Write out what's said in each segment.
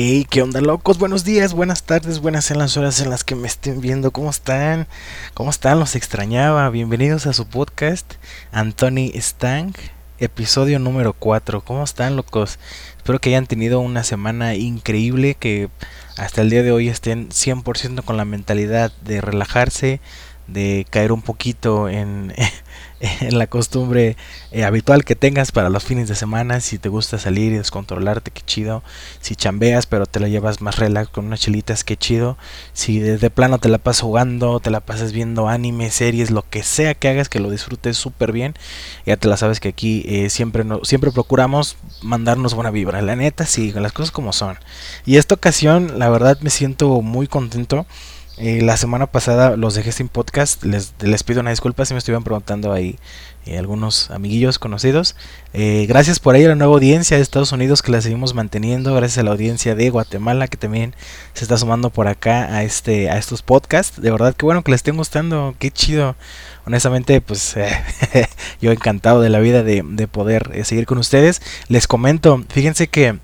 Hey, ¿qué onda locos? Buenos días, buenas tardes, buenas en las horas en las que me estén viendo. ¿Cómo están? ¿Cómo están? Los extrañaba. Bienvenidos a su podcast, Anthony Stang, episodio número 4. ¿Cómo están locos? Espero que hayan tenido una semana increíble, que hasta el día de hoy estén 100% con la mentalidad de relajarse, de caer un poquito en, en la costumbre eh, habitual que tengas para los fines de semana. Si te gusta salir y descontrolarte, qué chido. Si chambeas, pero te lo llevas más relax con unas chelitas, qué chido. Si de, plano te la pasas jugando, te la pasas viendo anime, series, lo que sea que hagas, que lo disfrutes súper bien. Ya te la sabes que aquí eh, siempre, no, siempre procuramos mandarnos buena vibra. La neta, sí, las cosas como son. Y esta ocasión, la verdad, me siento muy contento eh, la semana pasada los dejé sin podcast. Les, les pido una disculpa si me estuvieron preguntando ahí eh, algunos amiguillos conocidos. Eh, gracias por ahí a la nueva audiencia de Estados Unidos que la seguimos manteniendo. Gracias a la audiencia de Guatemala que también se está sumando por acá a este a estos podcasts. De verdad que bueno que les estén gustando. Qué chido. Honestamente, pues yo encantado de la vida de, de poder seguir con ustedes. Les comento, fíjense que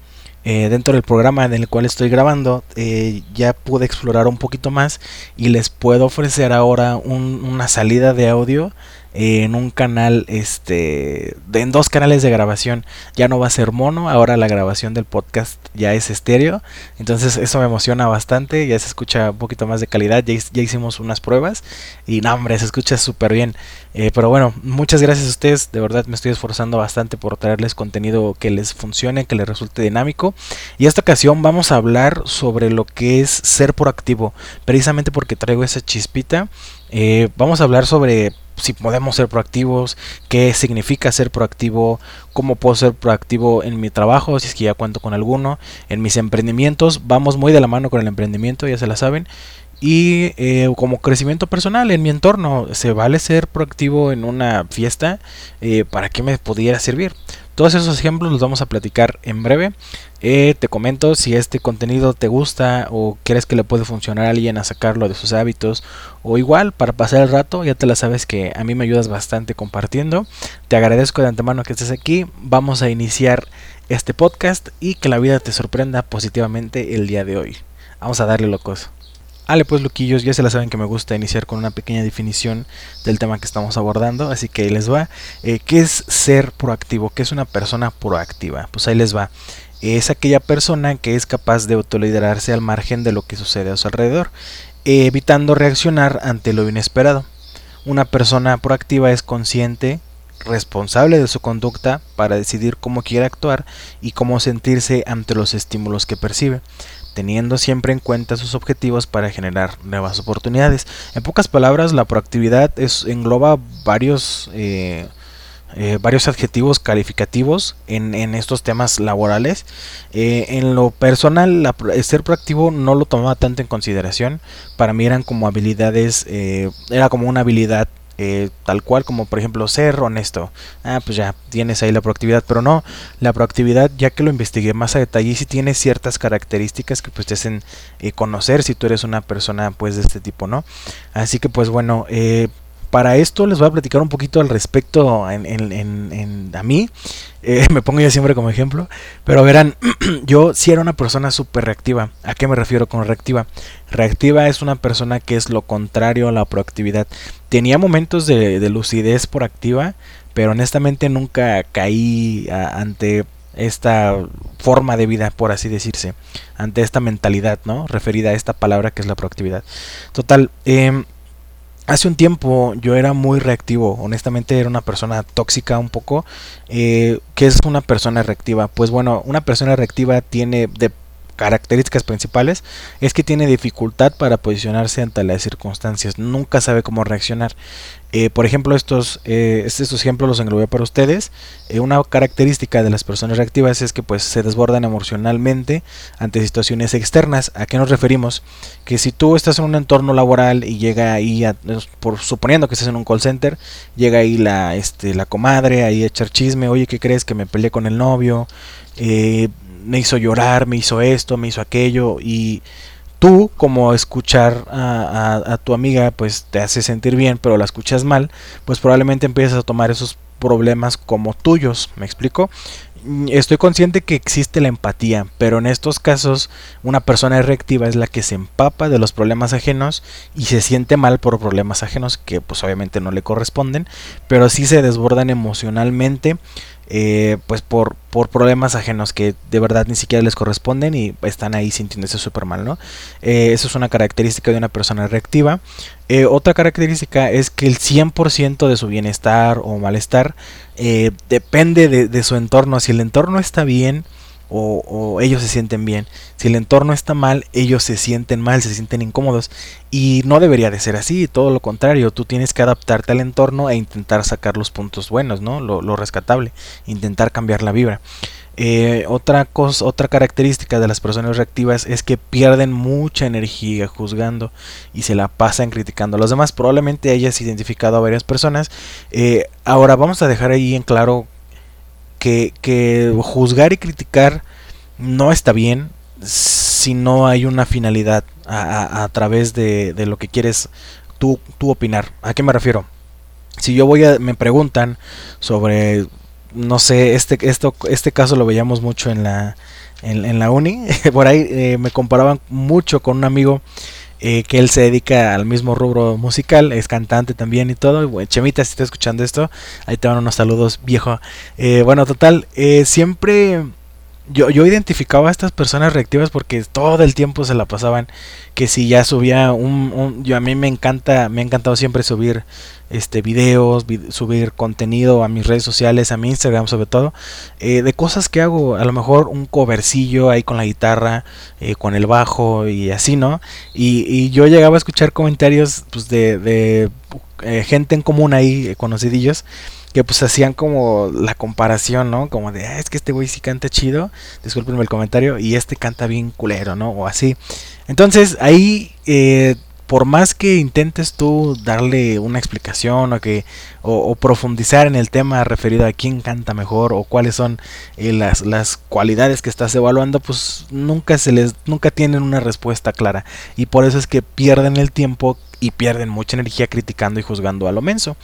eh, dentro del programa en el cual estoy grabando eh, ya pude explorar un poquito más y les puedo ofrecer ahora una salida de audio en un canal, este, en dos canales de grabación. Ya no va a ser mono, ahora la grabación del podcast ya es estéreo. Entonces eso me emociona bastante, ya se escucha un poquito más de calidad, ya, hicimos unas pruebas y no, hombre, se escucha súper bien. Eh, pero bueno, muchas gracias a ustedes, de verdad me estoy esforzando bastante por traerles contenido que les funcione, que les resulte dinámico. Y esta ocasión vamos a hablar sobre lo que es ser proactivo, precisamente porque traigo esa chispita. Eh, vamos a hablar sobre si podemos ser proactivos, qué significa ser proactivo, cómo puedo ser proactivo en mi trabajo, si es que ya cuento con alguno, en mis emprendimientos, vamos muy de la mano con el emprendimiento, ya se la saben, y eh, como crecimiento personal en mi entorno, ¿se vale ser proactivo en una fiesta? Eh, ¿Para qué me pudiera servir? Todos esos ejemplos los vamos a platicar en breve. Eh, te comento si este contenido te gusta o quieres que le puede funcionar a alguien a sacarlo de sus hábitos o igual para pasar el rato, ya te la sabes que a mí me ayudas bastante compartiendo. Te agradezco de antemano que estés aquí. Vamos a iniciar este podcast y que la vida te sorprenda positivamente el día de hoy. Vamos a darle locos. Ale pues loquillos, ya se la saben que me gusta iniciar con una pequeña definición del tema que estamos abordando, así que ahí les va. Eh, ¿Qué es ser proactivo? ¿Qué es una persona proactiva? Pues ahí les va. Es aquella persona que es capaz de autoliderarse al margen de lo que sucede a su alrededor, evitando reaccionar ante lo inesperado. Una persona proactiva es consciente, responsable de su conducta para decidir cómo quiere actuar y cómo sentirse ante los estímulos que percibe teniendo siempre en cuenta sus objetivos para generar nuevas oportunidades. En pocas palabras, la proactividad es, engloba varios, eh, eh, varios adjetivos calificativos en, estos temas laborales. Eh, en lo personal, ser proactivo no lo tomaba tanto en consideración. Para mí eran como habilidades, era como una habilidad eh, tal cual como por ejemplo ser honesto. Ah, pues ya tienes ahí la proactividad, pero no, la proactividad ya que lo investigué más a detalle sí tiene ciertas características que pues te hacen eh, conocer si tú eres una persona pues de este tipo, ¿no? Así que pues bueno, eh, para esto les voy a platicar un poquito al respecto en, a mí. Eh, me pongo yo siempre como ejemplo. Pero verán, yo sí era una persona súper reactiva. ¿A qué me refiero con reactiva? Reactiva es una persona que es lo contrario a la proactividad. Tenía momentos de, lucidez proactiva, pero honestamente nunca caí ante esta forma de vida, por así decirse, ante esta mentalidad, ¿no? Referida a esta palabra que es la proactividad. Total, eh, Hace un tiempo yo era muy reactivo, honestamente era una persona tóxica un poco. Eh, ¿Qué es una persona reactiva? Pues bueno, una persona reactiva tiene de características principales es que tiene dificultad para posicionarse ante las circunstancias, nunca sabe cómo reaccionar. Eh, por ejemplo, estos, eh, estos ejemplos los englobé para ustedes. Eh, una característica de las personas reactivas es que pues, se desbordan emocionalmente ante situaciones externas. ¿A qué nos referimos? Que si tú estás en un entorno laboral y llega ahí, por, suponiendo que estás en un call center, llega ahí la, este, la comadre ahí a echar chisme, oye, ¿qué crees? Que me peleé con el novio, me hizo llorar, me hizo esto, me hizo aquello y tú como escuchar a, tu amiga pues te hace sentir bien pero la escuchas mal pues probablemente empiezas a tomar esos problemas como tuyos me explico mm, estoy consciente que existe la empatía, pero en estos casos una persona reactiva es la que se empapa de los problemas ajenos y se siente mal por problemas ajenos que pues obviamente no le corresponden, pero sí se desbordan emocionalmente eh, pues por, por problemas ajenos que de verdad ni siquiera les corresponden y están ahí sintiéndose súper mal, ¿no? Eh, eso es una característica de una persona reactiva. Eh, otra característica es que el 100% de su bienestar o malestar depende de, de su entorno. Si el entorno está bien, o, ellos se sienten bien. Si el entorno está mal, ellos se sienten mal, se sienten incómodos. Y no debería de ser así, todo lo contrario, tú tienes que adaptarte al entorno e intentar sacar los puntos buenos, ¿no? Lo, rescatable, intentar cambiar la vibra. Eh, otra cosa, otra característica de las personas reactivas es que pierden mucha energía juzgando y se la pasan criticando a los demás. Probablemente hayas identificado a varias personas. Eh, ahora vamos a dejar ahí en claro que, juzgar y criticar no está bien si no hay una finalidad a, través de, lo que quieres tú, tú, opinar. ¿A qué me refiero? Si yo voy a, me preguntan sobre, no sé, este, esto, este caso lo veíamos mucho en la, en, la uni, por ahí eh, me comparaban mucho con un amigo eh, que él se dedica al mismo rubro musical, es cantante también y todo. Chemita, si estás escuchando esto, ahí te van unos saludos, viejo. Eh, bueno, total, eh, siempre yo, yo identificaba a estas personas reactivas porque todo el tiempo se la pasaban que si ya subía un, yo a mí me encanta me ha encantado siempre subir este videos subir contenido a mis redes sociales a mi Instagram sobre todo eh, de cosas que hago a lo mejor un covercillo ahí con la guitarra eh, con el bajo y así no y, y, yo llegaba a escuchar comentarios pues de, de eh, gente en común ahí conocidillos que pues hacían como la comparación, ¿no? Como de, ah, es que este güey sí canta chido, discúlpenme el comentario, y este canta bien culero, ¿no? O así. Entonces ahí, eh, por más que intentes tú darle una explicación o que o, profundizar en el tema referido a quién canta mejor o cuáles son eh, las, las cualidades que estás evaluando, pues nunca se les nunca tienen una respuesta clara y por eso es que pierden el tiempo y pierden mucha energía criticando y juzgando a lo menso.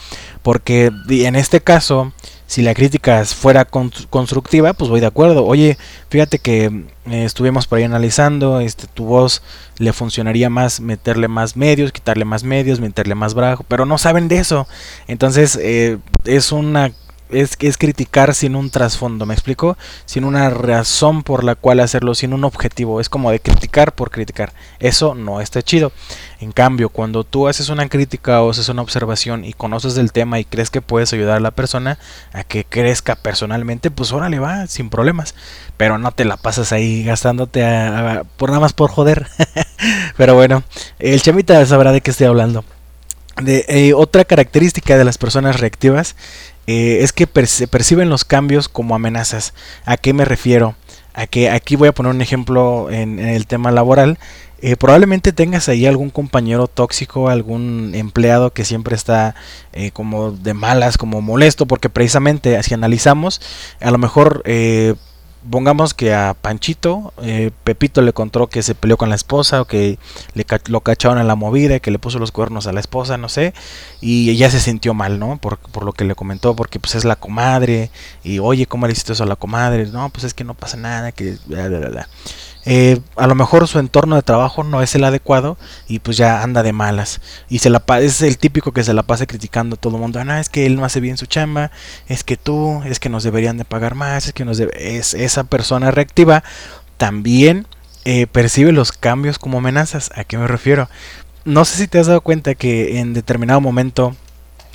Porque en este caso, si la crítica fuera constructiva, pues voy de acuerdo. Oye, fíjate que eh, estuvimos por ahí analizando, este, tu voz le funcionaría más meterle más medios, quitarle más medios, meterle más brazo, pero no saben de eso. Entonces eh, es una es, es criticar sin un trasfondo, ¿me explico? Sin una razón por la cual hacerlo, sin un objetivo. Es como de criticar por criticar. Eso no está chido. En cambio, cuando tú haces una crítica o haces una observación y conoces del tema y crees que puedes ayudar a la persona a que crezca personalmente, pues órale va, sin problemas. Pero no te la pasas ahí gastándote por nada más por joder. Pero bueno, el chamita sabrá de qué estoy hablando. De, eh, otra característica de las personas reactivas eh, es que perciben los cambios como amenazas. ¿A qué me refiero? A que aquí voy a poner un ejemplo en, el tema laboral. Eh, probablemente tengas ahí algún compañero tóxico, algún empleado que siempre está eh, como de malas, como molesto, porque precisamente si analizamos, a lo mejor pongamos que a Panchito, eh, Pepito le contó que se peleó con la esposa o que le lo cacharon en la movida y que le puso los cuernos a la esposa, no sé, y ella se sintió mal, ¿no? Por, por lo que le comentó, porque pues es la comadre, y oye, ¿cómo le hiciste eso a la comadre? No, pues es que no pasa nada, que... Eh, a lo mejor su entorno de trabajo no es el adecuado y pues ya anda de malas. Y se la es el típico que se la pasa criticando a todo el mundo. Ah, es que él no hace bien su chamba, es que tú, es que nos deberían de pagar más, es que nos es esa persona reactiva también eh, percibe los cambios como amenazas. ¿A qué me refiero? No sé si te has dado cuenta que en determinado momento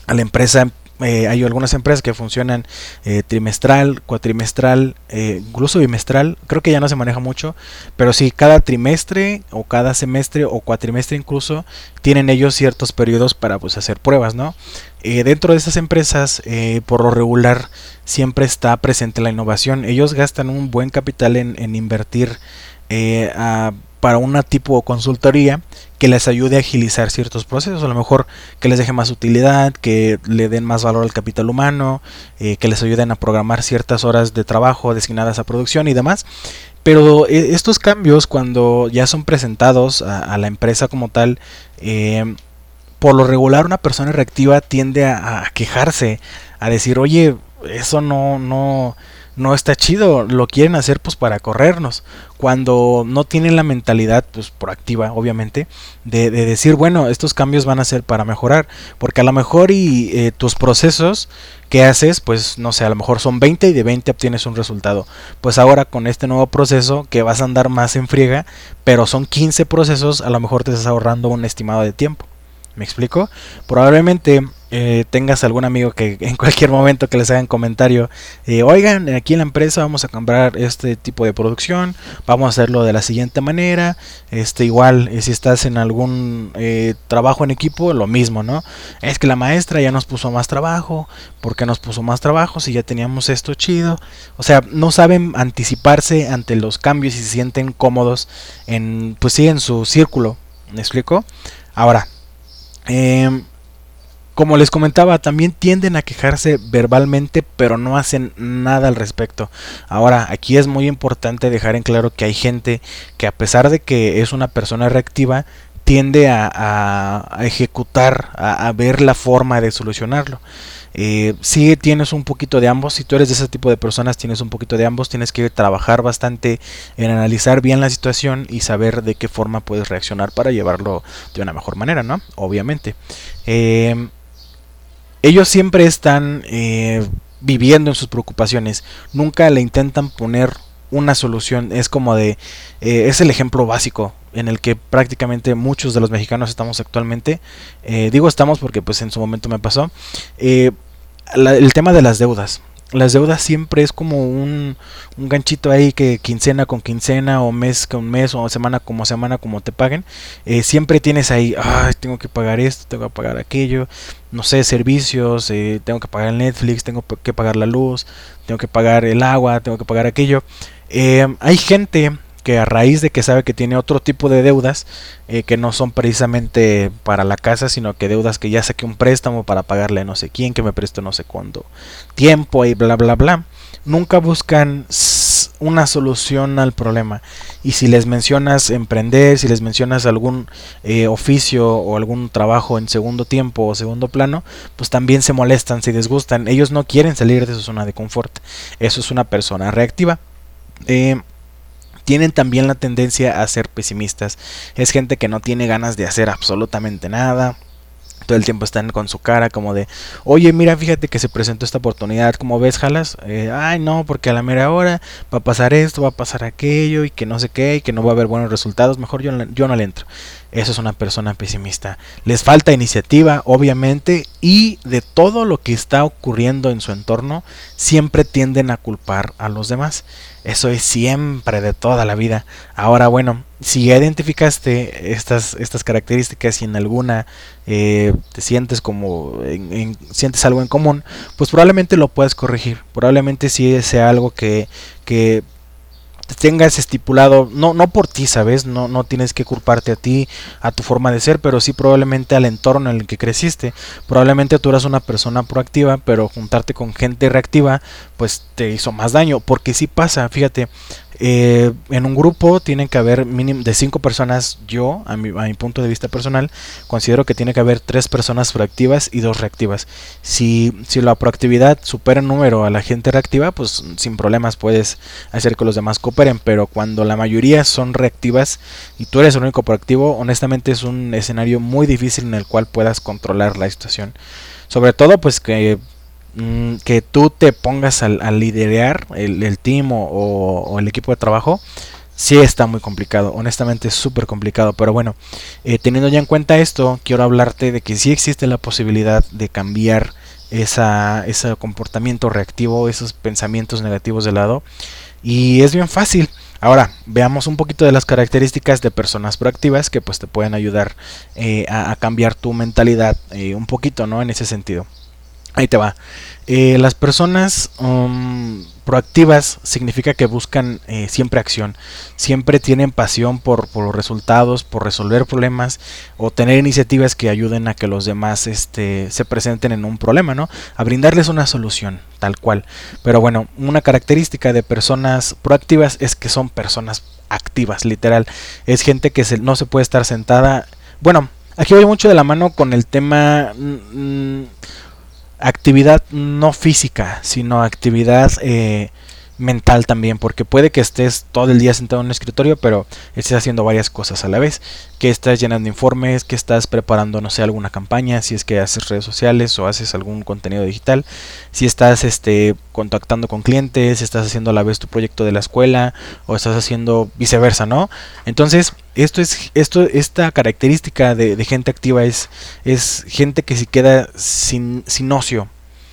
a la empresa eh, hay algunas empresas que funcionan eh, trimestral, cuatrimestral, eh, incluso bimestral. Creo que ya no se maneja mucho, pero sí, cada trimestre o cada semestre o cuatrimestre incluso tienen ellos ciertos periodos para pues, hacer pruebas, ¿no? dentro de esas empresas, por lo regular, siempre está presente la innovación. Ellos gastan un buen capital en, en invertir a para una tipo consultoría que les ayude a agilizar ciertos procesos, a lo mejor que les deje más utilidad, que le den más valor al capital humano, eh, que les ayuden a programar ciertas horas de trabajo designadas a producción y demás. Pero eh, estos cambios cuando ya son presentados a, la empresa como tal, eh, por lo regular una persona reactiva tiende a, a, quejarse, a decir, oye, eso no, no, no está chido, lo quieren hacer pues para corrernos, cuando no tienen la mentalidad pues proactiva, obviamente, de, decir, bueno, estos cambios van a ser para mejorar, porque a lo mejor y eh, tus procesos que haces, pues no sé, a lo mejor son 20 y de 20 obtienes un resultado. Pues ahora con este nuevo proceso que vas a andar más en friega, pero son 15 procesos, a lo mejor te estás ahorrando un estimado de tiempo. ¿Me explico? Probablemente eh, tengas algún amigo que en cualquier momento que les hagan comentario, eh, oigan, aquí en la empresa vamos a comprar este tipo de producción, vamos a hacerlo de la siguiente manera, este igual eh, si estás en algún trabajo en equipo, lo mismo, ¿no? Es que la maestra ya nos puso más trabajo, ¿por qué nos puso más trabajo si ya teníamos esto chido? O sea, no saben anticiparse ante los cambios y se sienten cómodos en, pues sí, en su círculo, ¿me explico? Ahora, eh, como les comentaba, también tienden a quejarse verbalmente, pero no hacen nada al respecto. Ahora, aquí es muy importante dejar en claro que hay gente que a pesar de que es una persona reactiva, tiende a, ejecutar, a, ver la forma de solucionarlo. Eh, si tienes un poquito de ambos, si tú eres de ese tipo de personas, tienes un poquito de ambos, tienes que trabajar bastante en analizar bien la situación y saber de qué forma puedes reaccionar para llevarlo de una mejor manera, ¿no? Obviamente. Eh, ellos siempre están eh, viviendo en sus preocupaciones, nunca le intentan poner una solución, es como de, eh, es el ejemplo básico en el que prácticamente muchos de los mexicanos estamos actualmente, eh, digo estamos porque pues en su momento me pasó, el tema de las deudas, las deudas siempre es como un, un, ganchito ahí que quincena con quincena o mes con mes o semana como semana como te paguen. Eh, siempre tienes ahí, ay, tengo que pagar esto, tengo que pagar aquello, no sé, servicios, eh, tengo que pagar el Netflix, tengo que pagar la luz, tengo que pagar el agua, tengo que pagar aquello. Eh, hay gente que a raíz de que sabe que tiene otro tipo de deudas eh, que no son precisamente para la casa, sino que deudas que ya saqué un préstamo para pagarle a no sé quién, que me prestó no sé cuándo tiempo y bla bla bla, nunca buscan una solución al problema. Y si les mencionas emprender, si les mencionas algún eh, oficio o algún trabajo en segundo tiempo o segundo plano, pues también se molestan, se disgustan. Ellos no quieren salir de su zona de confort. Eso es una persona reactiva. Eh, tienen también la tendencia a ser pesimistas. Es gente que no tiene ganas de hacer absolutamente nada. Todo el tiempo están con su cara como de, oye, mira, fíjate que se presentó esta oportunidad, como ves, jalas? Eh, ay, no, porque a la mera hora va a pasar esto, va a pasar aquello, y que no sé qué, y que no va a haber buenos resultados, mejor yo, yo no le entro. Eso es una persona pesimista. Les falta iniciativa, obviamente, y de todo lo que está ocurriendo en su entorno, siempre tienden a culpar a los demás. Eso es siempre de toda la vida. Ahora, bueno, si ya identificaste estas, estas características y en alguna eh, te sientes como sientes algo en común, pues probablemente lo puedes corregir. Probablemente si sea algo que, que tengas estipulado, no, no por ti, ¿sabes? No, no tienes que culparte a ti, a tu forma de ser, pero sí probablemente al entorno en el que creciste. Probablemente tú eras una persona proactiva, pero juntarte con gente reactiva, pues te hizo más daño, porque sí pasa, fíjate, eh, en un grupo tienen que haber mínimo de cinco personas. Yo, a mi, a mi, punto de vista personal, considero que tiene que haber tres personas proactivas y dos reactivas. Si, si la proactividad supera en número a la gente reactiva, pues sin problemas puedes hacer que los demás cooperen. Pero cuando la mayoría son reactivas y tú eres el único proactivo, honestamente es un escenario muy difícil en el cual puedas controlar la situación. Sobre todo, pues que Mm, que tú te pongas a, liderar el, team o, el equipo de trabajo, sí está muy complicado. Honestamente es súper complicado. Pero bueno, eh, teniendo ya en cuenta esto, quiero hablarte de que sí existe la posibilidad de cambiar esa, ese comportamiento reactivo, esos pensamientos negativos de lado. Y es bien fácil. Ahora, veamos un poquito de las características de personas proactivas que pues te pueden ayudar eh, a, cambiar tu mentalidad eh, un poquito, ¿no? En ese sentido. Ahí te va. Eh, las personas um, proactivas significa que buscan eh, siempre acción, siempre tienen pasión por, los resultados, por resolver problemas o tener iniciativas que ayuden a que los demás este, se presenten en un problema, ¿no? A brindarles una solución, tal cual. Pero bueno, una característica de personas proactivas es que son personas activas, literal. Es gente que no se puede estar sentada. Bueno, aquí voy mucho de la mano con el tema... Mm, actividad no física, sino actividad eh, mental también, porque puede que estés todo el día sentado en un escritorio, pero estés haciendo varias cosas a la vez, que estás llenando informes, que estás preparando, no sé, alguna campaña, si es que haces redes sociales o haces algún contenido digital, si estás este, contactando con clientes, estás haciendo a la vez tu proyecto de la escuela o estás haciendo viceversa, ¿no? Entonces, esto es, esto, esta característica de, gente activa es, es gente que se queda sin, sin ocio,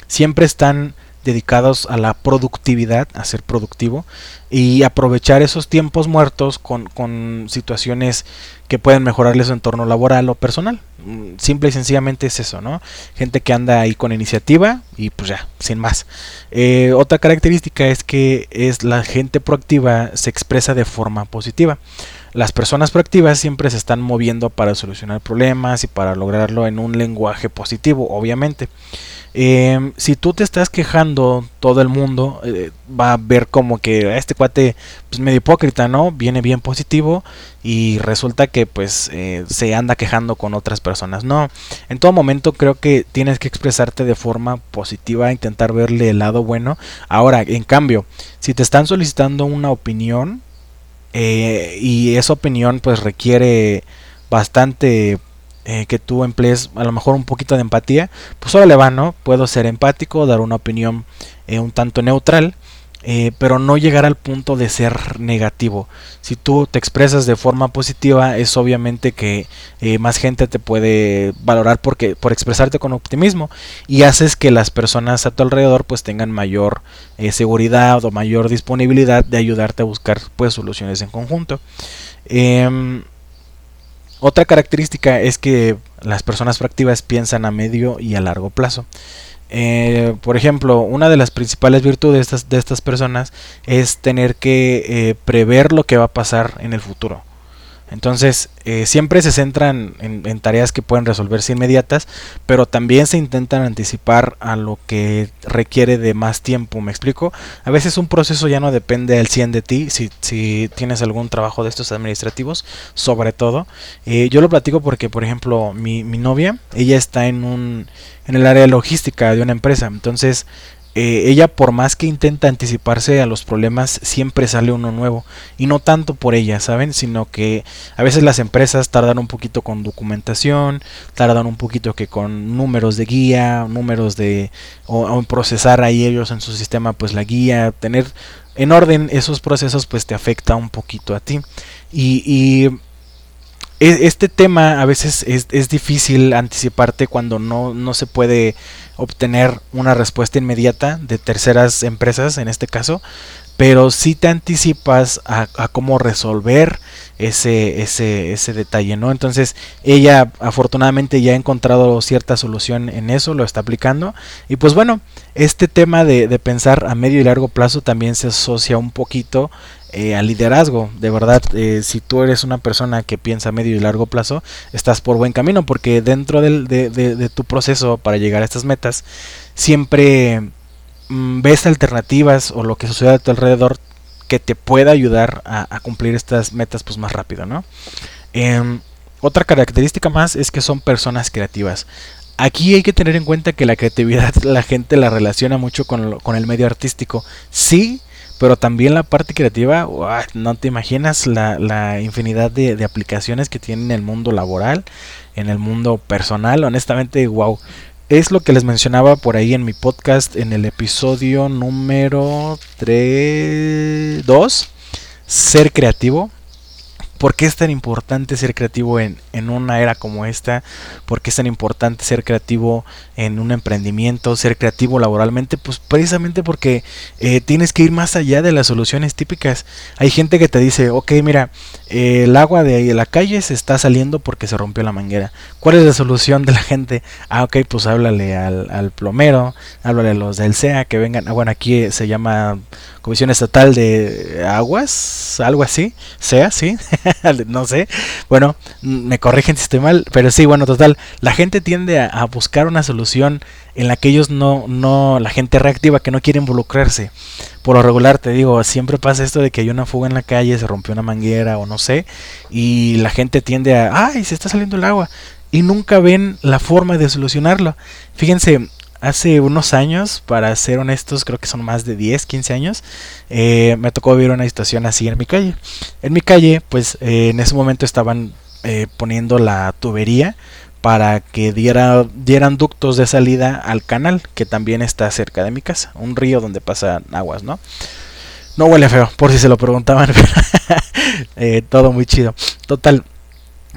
siempre están dedicados a la productividad, a ser productivo y aprovechar esos tiempos muertos con, con situaciones que pueden mejorarles su entorno laboral o personal. Mm, simple y sencillamente es eso, ¿no? Gente que anda ahí con iniciativa y pues ya, sin más. Eh, otra característica es que es la gente proactiva se expresa de forma positiva. Las personas proactivas siempre se están moviendo para solucionar problemas y para lograrlo en un lenguaje positivo, obviamente. Eh, si tú te estás quejando, todo el mundo eh, va a ver como que este cuate pues medio hipócrita, ¿no? Viene bien positivo y resulta que pues eh, se anda quejando con otras personas. No, en todo momento creo que tienes que expresarte de forma positiva, intentar verle el lado bueno. Ahora, en cambio, si te están solicitando una opinión eh, y esa opinión pues requiere bastante eh, que tú emplees a lo mejor un poquito de empatía, pues solo le va, ¿no? Puedo ser empático, dar una opinión eh, un tanto neutral, eh, pero no llegar al punto de ser negativo. Si tú te expresas de forma positiva, es obviamente que más gente te puede valorar porque, por expresarte con optimismo y haces que las personas a tu alrededor pues tengan mayor seguridad o mayor disponibilidad de ayudarte a buscar pues soluciones en conjunto. Otra característica es que las personas proactivas piensan a medio y a largo plazo. Eh, por ejemplo, una de las principales virtudes de estas, de estas personas es tener que eh, prever lo que va a pasar en el futuro. Entonces, eh, siempre se centran en, tareas que pueden resolverse inmediatas, pero también se intentan anticipar a lo que requiere de más tiempo, ¿me explico? A veces un proceso ya no depende al 100 de ti, si, si tienes algún trabajo de estos administrativos, sobre todo. Eh, yo lo platico porque, por ejemplo, mi, mi novia, ella está en, un, en el área logística de una empresa, entonces eh, ella por más que intenta anticiparse a los problemas, siempre sale uno nuevo. Y no tanto por ella, ¿saben? Sino que a veces las empresas tardan un poquito con documentación, tardan un poquito que con números de guía, números de... o, en procesar ahí ellos en su sistema pues la guía, tener en orden esos procesos pues te afecta un poquito a ti. Y, y este tema a veces es, es difícil anticiparte cuando no, no se puede obtener una respuesta inmediata de terceras empresas en este caso, pero si te anticipas a, cómo resolver ese, ese, ese detalle, ¿no? Entonces ella afortunadamente ya ha encontrado cierta solución en eso, lo está aplicando y pues bueno, este tema de, de pensar a medio y largo plazo también se asocia un poquito eh, al liderazgo. De verdad, eh, si tú eres una persona que piensa a medio y largo plazo, estás por buen camino porque dentro del, de, tu proceso para llegar a estas metas, siempre mm, ves alternativas o lo que sucede a tu alrededor que te pueda ayudar a, cumplir estas metas pues más rápido, ¿no? Em, otra característica más es que son personas creativas. Aquí hay que tener en cuenta que la creatividad la gente la relaciona mucho con, con el medio artístico. Sí, pero también la parte creativa, no te imaginas la, infinidad de, aplicaciones que tiene en el mundo laboral, en el mundo personal, honestamente, wow. Es lo que les mencionaba por ahí en mi podcast en el episodio número 3, 2, ser creativo. ¿Por qué es tan importante ser creativo en, una era como esta? ¿Por qué es tan importante ser creativo en un emprendimiento, ser creativo laboralmente? Pues precisamente porque eh, tienes que ir más allá de las soluciones típicas. Hay gente que te dice, ok, mira, eh, el agua de la calle se está saliendo porque se rompió la manguera. ¿Cuál es la solución de la gente? Ah, ok, pues háblale al, al plomero, háblale a los del SEA que vengan. Ah, bueno, aquí se llama Comisión Estatal de Aguas, algo así, SEA, sí. no sé. Bueno, me corrigen si estoy mal, pero sí, bueno, total, la gente tiende a, buscar una solución en la que ellos no, no, la gente reactiva que no quiere involucrarse. Por lo regular, te digo, siempre pasa esto de que hay una fuga en la calle, se rompió una manguera o no sé, y la gente tiende a, ay, se está saliendo el agua, y nunca ven la forma de solucionarlo. Fíjense, hace unos años, para ser honestos, creo que son más de 10, 15 años, eh, me tocó vivir una situación así en mi calle. En mi calle, pues eh, en ese momento estaban eh, poniendo la tubería para que diera, dieran ductos de salida al canal, que también está cerca de mi casa, un río donde pasan aguas, ¿no? No huele feo, por si se lo preguntaban. todo muy chido. Total,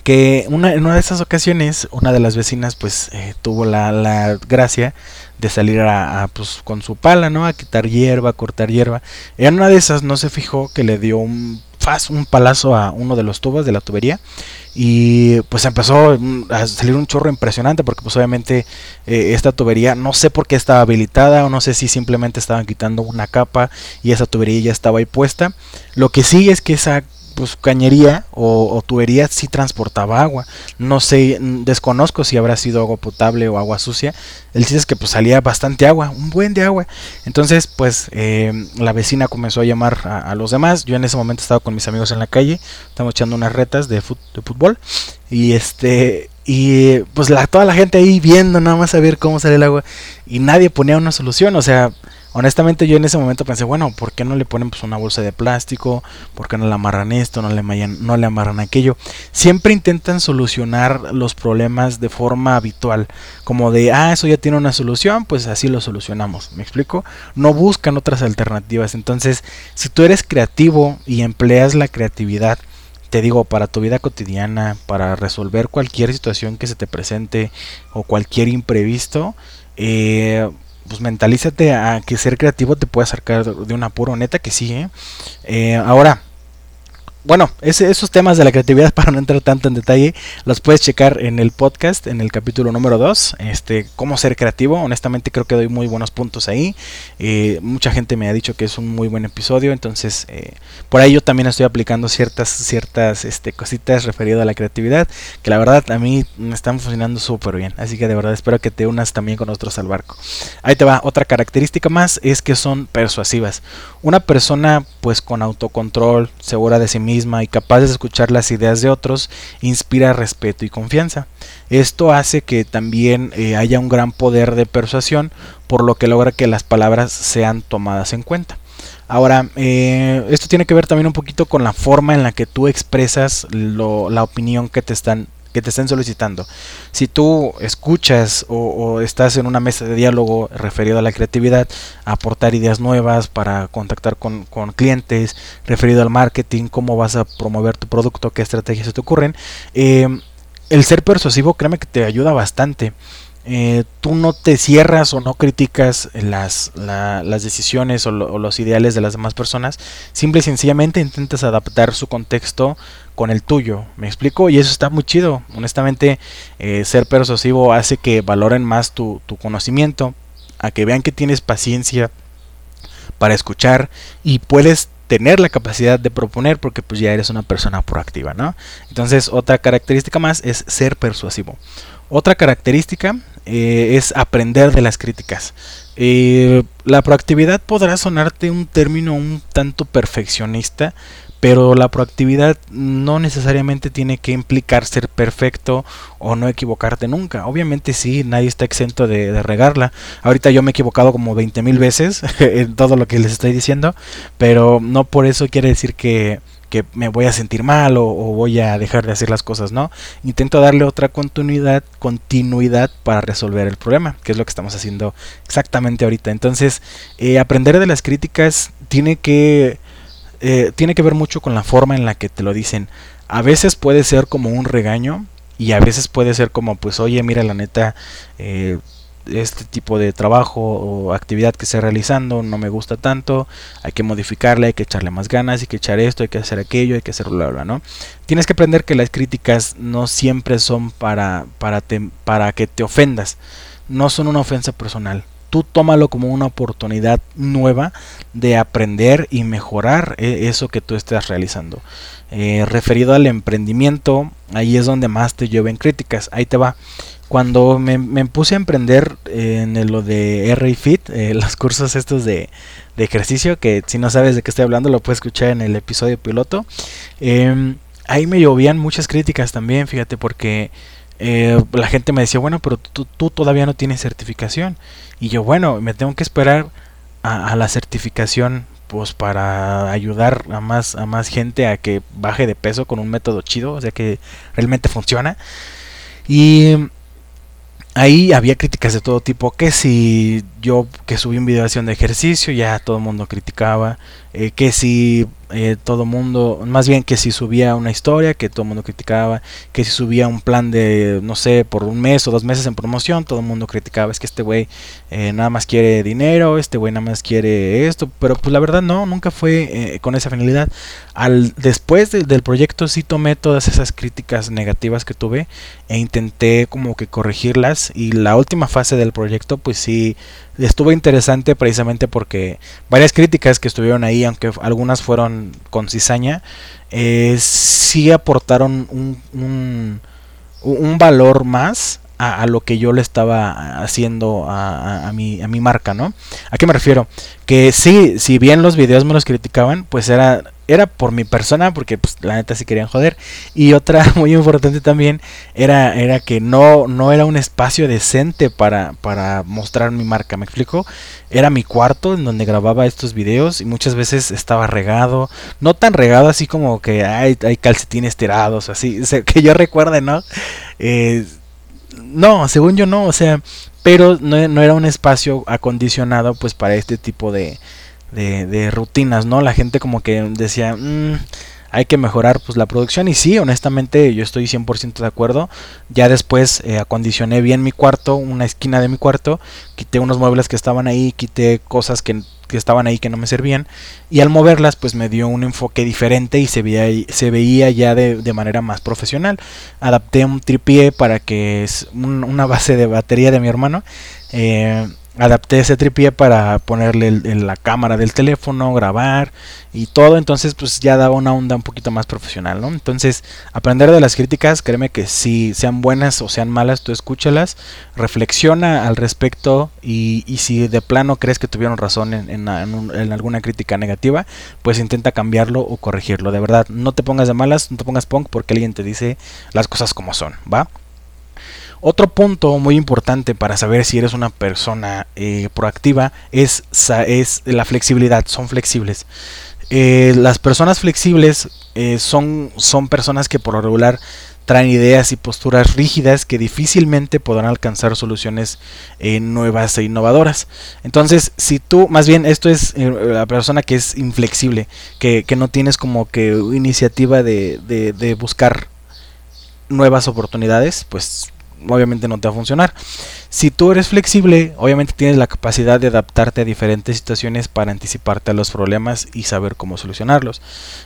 que una, en una de esas ocasiones una de las vecinas pues eh, tuvo la, gracia de salir a, pues con su pala no a quitar hierba a cortar hierba. En una de esas no se fijó que le dio un faz un palazo a uno de los tubos de la tubería y pues empezó a salir un chorro impresionante porque pues obviamente eh, esta tubería no sé por qué estaba habilitada o no sé si simplemente estaban quitando una capa y esa tubería ya estaba ahí puesta. Lo que sí es que esa pues cañería o, tubería sí transportaba agua. No sé, desconozco si habrá sido agua potable o agua sucia. El chiste es que pues salía bastante agua, un buen de agua. Entonces pues eh, la vecina comenzó a llamar a, los demás. Yo en ese momento estaba con mis amigos en la calle, estamos echando unas retas de, de fútbol y este y pues la, toda la gente ahí viendo nada más a ver cómo sale el agua y nadie ponía una solución, o sea, honestamente yo en ese momento pensé, bueno, ¿por qué no le ponen pues una bolsa de plástico? ¿Por qué no le amarran esto? ¿No le, no le amarran aquello? Siempre intentan solucionar los problemas de forma habitual, como de, ah, eso ya tiene una solución, pues así lo solucionamos, ¿me explico? No buscan otras alternativas, entonces, si tú eres creativo y empleas la creatividad, te digo, para tu vida cotidiana, para resolver cualquier situación que se te presente o cualquier imprevisto, eh, pues mentalízate a que ser creativo te puede acercar de un apuro, neta que sí, ¿eh? Eh, ahora, bueno, esos temas de la creatividad, para no entrar tanto en detalle, los puedes checar en el podcast, en el capítulo número 2, este, cómo ser creativo. Honestamente creo que doy muy buenos puntos ahí. Eh, mucha gente me ha dicho que es un muy buen episodio, entonces eh, por ahí yo también estoy aplicando ciertas, ciertas este, cositas referidas a la creatividad, que la verdad a mí me están funcionando súper bien. Así que de verdad espero que te unas también con nosotros al barco. Ahí te va, otra característica más es que son persuasivas. Una persona pues con autocontrol, segura de sí misma, y capaz de escuchar las ideas de otros inspira respeto y confianza. Esto hace que también eh, haya un gran poder de persuasión, por lo que logra que las palabras sean tomadas en cuenta. Ahora, eh, esto tiene que ver también un poquito con la forma en la que tú expresas la opinión que te están que te estén solicitando. Si tú escuchas o, estás en una mesa de diálogo referido a la creatividad, aportar ideas nuevas para contactar con, clientes, referido al marketing, cómo vas a promover tu producto, qué estrategias se te ocurren, eh, el ser persuasivo créeme que te ayuda bastante. Eh, tú no te cierras o no criticas las, las decisiones o, los ideales de las demás personas, simple y sencillamente intentas adaptar su contexto con el tuyo, ¿me explico? Y eso está muy chido, honestamente eh, ser persuasivo hace que valoren más tu, tu conocimiento, a que vean que tienes paciencia para escuchar y puedes tener la capacidad de proponer porque pues ya eres una persona proactiva, ¿no? Entonces otra característica más es ser persuasivo. Otra característica eh, es aprender de las críticas. Eh, la proactividad podrá sonarte un término un tanto perfeccionista, pero la proactividad no necesariamente tiene que implicar ser perfecto o no equivocarte nunca. Obviamente sí, nadie está exento de, de regarla. Ahorita yo me he equivocado como 20 mil veces en todo lo que les estoy diciendo, pero no por eso quiere decir que, que me voy a sentir mal o, voy a dejar de hacer las cosas, ¿no? Intento darle otra continuidad, continuidad para resolver el problema, que es lo que estamos haciendo exactamente ahorita. Entonces, eh, aprender de las críticas tiene que, eh, tiene que ver mucho con la forma en la que te lo dicen. A veces puede ser como un regaño y a veces puede ser como, pues, oye, mira, la neta, eh, este tipo de trabajo o actividad que esté realizando no me gusta tanto, hay que modificarle, hay que echarle más ganas, hay que echar esto, hay que hacer aquello, hay que hacer bla ¿no? Tienes que aprender que las críticas no siempre son para, para, para que te ofendas, no son una ofensa personal. Tú tómalo como una oportunidad nueva de aprender y mejorar eh, eso que tú estás realizando. Eh, referido al emprendimiento, ahí es donde más te lleven críticas. Ahí te va cuando me, puse a emprender en lo de R Fit, eh, los cursos estos de, ejercicio, que si no sabes de qué estoy hablando lo puedes escuchar en el episodio piloto, em, ahí me llovían muchas críticas también, fíjate, porque eh, la gente me decía, bueno, pero tú, tú, todavía no tienes certificación. Y yo, bueno, me tengo que esperar a, la certificación pues para ayudar a más a más gente a que baje de peso con un método chido, o sea que realmente funciona. Y ahí había críticas de todo tipo, que si yo que subí un video de ejercicio ya todo el mundo criticaba, eh, que si eh, todo mundo, más bien que si subía una historia que todo mundo criticaba, que si subía un plan de, no sé, por un mes o dos meses en promoción, todo el mundo criticaba, es que este güey eh, nada más quiere dinero, este güey nada más quiere esto, pero pues la verdad no, nunca fue con esa finalidad. Al, después del proyecto sí tomé todas esas críticas negativas que tuve e intenté como que corregirlas y la última fase del proyecto pues sí estuvo interesante precisamente porque varias críticas que estuvieron ahí, aunque algunas fueron con cizaña, eh, sí aportaron un, un, valor más a, lo que yo le estaba haciendo a, a, mi, a mi marca, ¿no? ¿A qué me refiero? Que sí, si bien los videos me los criticaban, pues era era por mi persona, porque pues la neta sí querían joder. Y otra muy importante también era, era que no, no era un espacio decente para, para mostrar mi marca, ¿me explico? Era mi cuarto en donde grababa estos videos y muchas veces estaba regado. No tan regado así como que hay, calcetines tirados, así, que yo recuerde, ¿no? Eh, no, según yo no, o sea, pero no, no era un espacio acondicionado pues para este tipo de de, rutinas, ¿no? La gente como que decía, mm, hay que mejorar pues la producción y sí, honestamente yo estoy 100% de acuerdo. Ya después eh, acondicioné bien mi cuarto, una esquina de mi cuarto, quité unos muebles que estaban ahí, quité cosas que, que estaban ahí que no me servían y al moverlas pues me dio un enfoque diferente y se veía, se veía ya de, de manera más profesional. Adapté un tripié para que es una base de batería de mi hermano. Eh, adapté ese tripié para ponerle en la cámara del teléfono, grabar y todo, entonces pues ya daba una onda un poquito más profesional, ¿no? Entonces, aprender de las críticas, créeme que si sean buenas o sean malas, tú escúchalas, reflexiona al respecto y, y si de plano crees que tuvieron razón en, en, en, alguna crítica negativa, pues intenta cambiarlo o corregirlo, de verdad, no te pongas de malas, no te pongas punk porque alguien te dice las cosas como son, ¿va? Otro punto muy importante para saber si eres una persona eh, proactiva es, es, la flexibilidad, son flexibles. Eh, las personas flexibles eh, son, son personas que por lo regular traen ideas y posturas rígidas que difícilmente podrán alcanzar soluciones nuevas e innovadoras. Entonces, si tú, más bien, esto es la persona que es inflexible, que, que no tienes como que iniciativa de, de, de buscar nuevas oportunidades, pues obviamente no te va a funcionar. Si tú eres flexible, obviamente tienes la capacidad de adaptarte a diferentes situaciones para anticiparte a los problemas y saber cómo solucionarlos.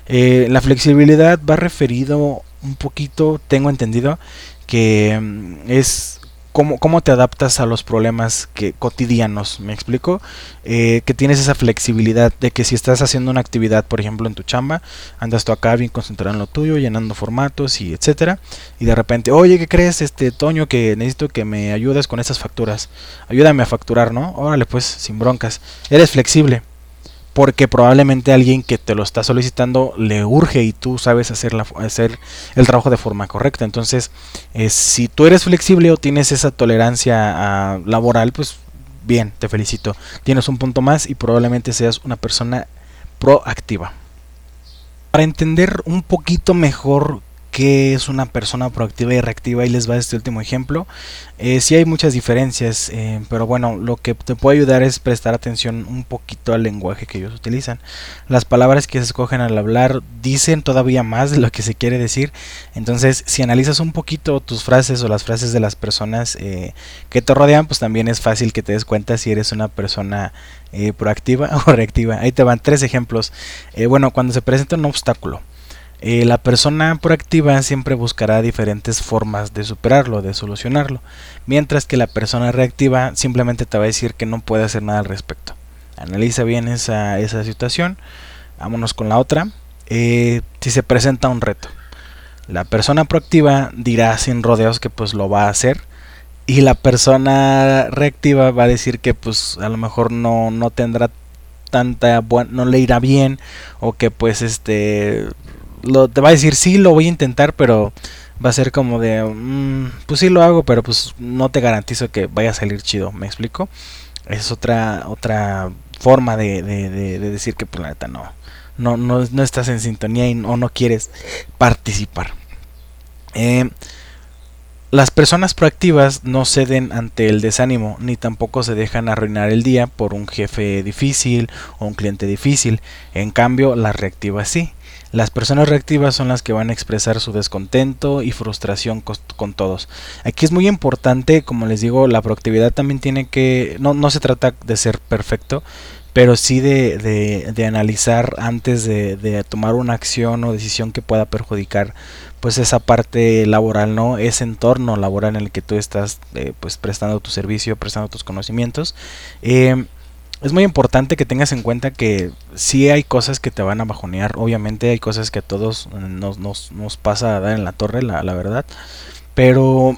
Eh, la flexibilidad va referido un poquito, tengo entendido, que mm, es cómo, te adaptas a los problemas que, cotidianos, ¿me explico? Eh, que tienes esa flexibilidad de que si estás haciendo una actividad, por ejemplo, en tu chamba, andas tú acá bien concentrado en lo tuyo, llenando formatos y etcétera, y de repente, oye, ¿qué crees, este Toño, que necesito que me ayudes con esas facturas? Ayúdame a facturar, ¿no? Órale, pues, sin broncas. Eres flexible porque probablemente alguien que te lo está solicitando le urge y tú sabes hacer, la, hacer el trabajo de forma correcta. Entonces, eh, si tú eres flexible o tienes esa tolerancia ah, laboral, pues bien, te felicito. Tienes un punto más y probablemente seas una persona proactiva. Para entender un poquito mejor qué es una persona proactiva y reactiva y les va este último ejemplo. Eh, sí hay muchas diferencias, eh, pero bueno, lo que te puede ayudar es prestar atención un poquito al lenguaje que ellos utilizan. Las palabras que se escogen al hablar dicen todavía más de lo que se quiere decir. Entonces, si analizas un poquito tus frases o las frases de las personas eh, que te rodean, pues también es fácil que te des cuenta si eres una persona eh, proactiva o reactiva. Ahí te van tres ejemplos. Bueno, cuando se presenta un obstáculo. Eh, la persona proactiva siempre buscará diferentes formas de superarlo, de solucionarlo, mientras que la persona reactiva simplemente te va a decir que no puede hacer nada al respecto. Analiza bien esa, esa situación. Vámonos con la otra. Eh, si se presenta un reto, la persona proactiva dirá sin rodeos que pues lo va a hacer y la persona reactiva va a decir que pues a lo mejor no, no tendrá tanta no le irá bien o que pues este lo, te va a decir, sí, lo voy a intentar, pero va a ser como de, mm, pues sí lo hago, pero pues no te garantizo que vaya a salir chido, ¿me explico? Es otra, otra forma de, decir que pues la neta no, no, no, estás en sintonía y, no quieres participar. Eh, las personas proactivas no ceden ante el desánimo, ni tampoco se dejan arruinar el día por un jefe difícil o un cliente difícil. En cambio, las reactivas sí. Las personas reactivas son las que van a expresar su descontento y frustración con, todos. Aquí es muy importante, como les digo, la proactividad también tiene que, no, no se trata de ser perfecto, pero sí de, de, analizar antes de, de, tomar una acción o decisión que pueda perjudicar pues esa parte laboral, ¿no? Ese entorno laboral en el que tú estás eh, pues prestando tu servicio, prestando tus conocimientos. Eh, es muy importante que tengas en cuenta que sí hay cosas que te van a bajonear, obviamente hay cosas que a todos nos, nos, nos pasa a dar en la torre, la, la verdad, pero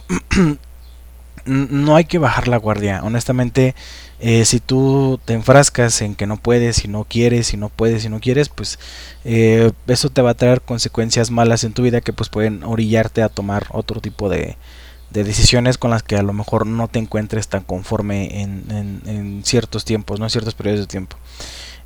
no hay que bajar la guardia, honestamente eh, si tú te enfrascas en que no puedes, si no quieres, si no puedes, si no quieres, pues eh, eso te va a traer consecuencias malas en tu vida que pues pueden orillarte a tomar otro tipo de, decisiones con las que a lo mejor no te encuentres tan conforme en, ciertos tiempos, no en ciertos periodos de tiempo.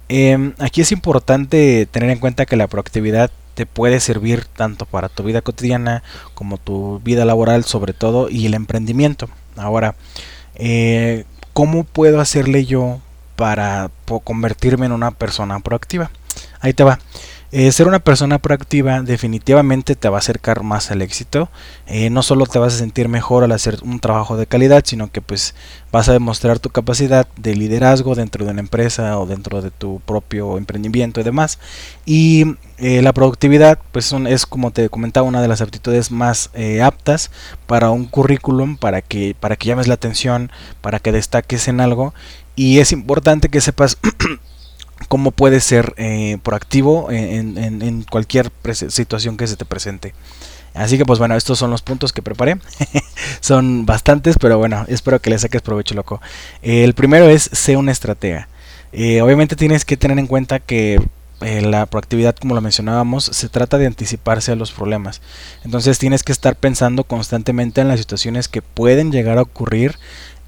Em, aquí es importante tener en cuenta que la proactividad te puede servir tanto para tu vida cotidiana como tu vida laboral sobre todo y el emprendimiento. Ahora, eh, ¿cómo puedo hacerle yo para convertirme en una persona proactiva? Ahí te va. Eh, ser una persona proactiva definitivamente te va a acercar más al éxito. Eh, no solo te vas a sentir mejor al hacer un trabajo de calidad, sino que pues vas a demostrar tu capacidad de liderazgo dentro de una empresa o dentro de tu propio emprendimiento y demás. Y eh, la productividad pues es como te comentaba una de las aptitudes más aptas para un currículum, para que, para que llames la atención, para que destaques en algo. Y es importante que sepas cómo puedes ser eh, proactivo en, cualquier situación que se te presente. Así que pues bueno, estos son los puntos que preparé. son bastantes, pero bueno, espero que le saques provecho, loco. el primero es ser una estratega. Eh, obviamente tienes que tener en cuenta que eh, la proactividad, como lo mencionábamos, se trata de anticiparse a los problemas. Entonces tienes que estar pensando constantemente en las situaciones que pueden llegar a ocurrir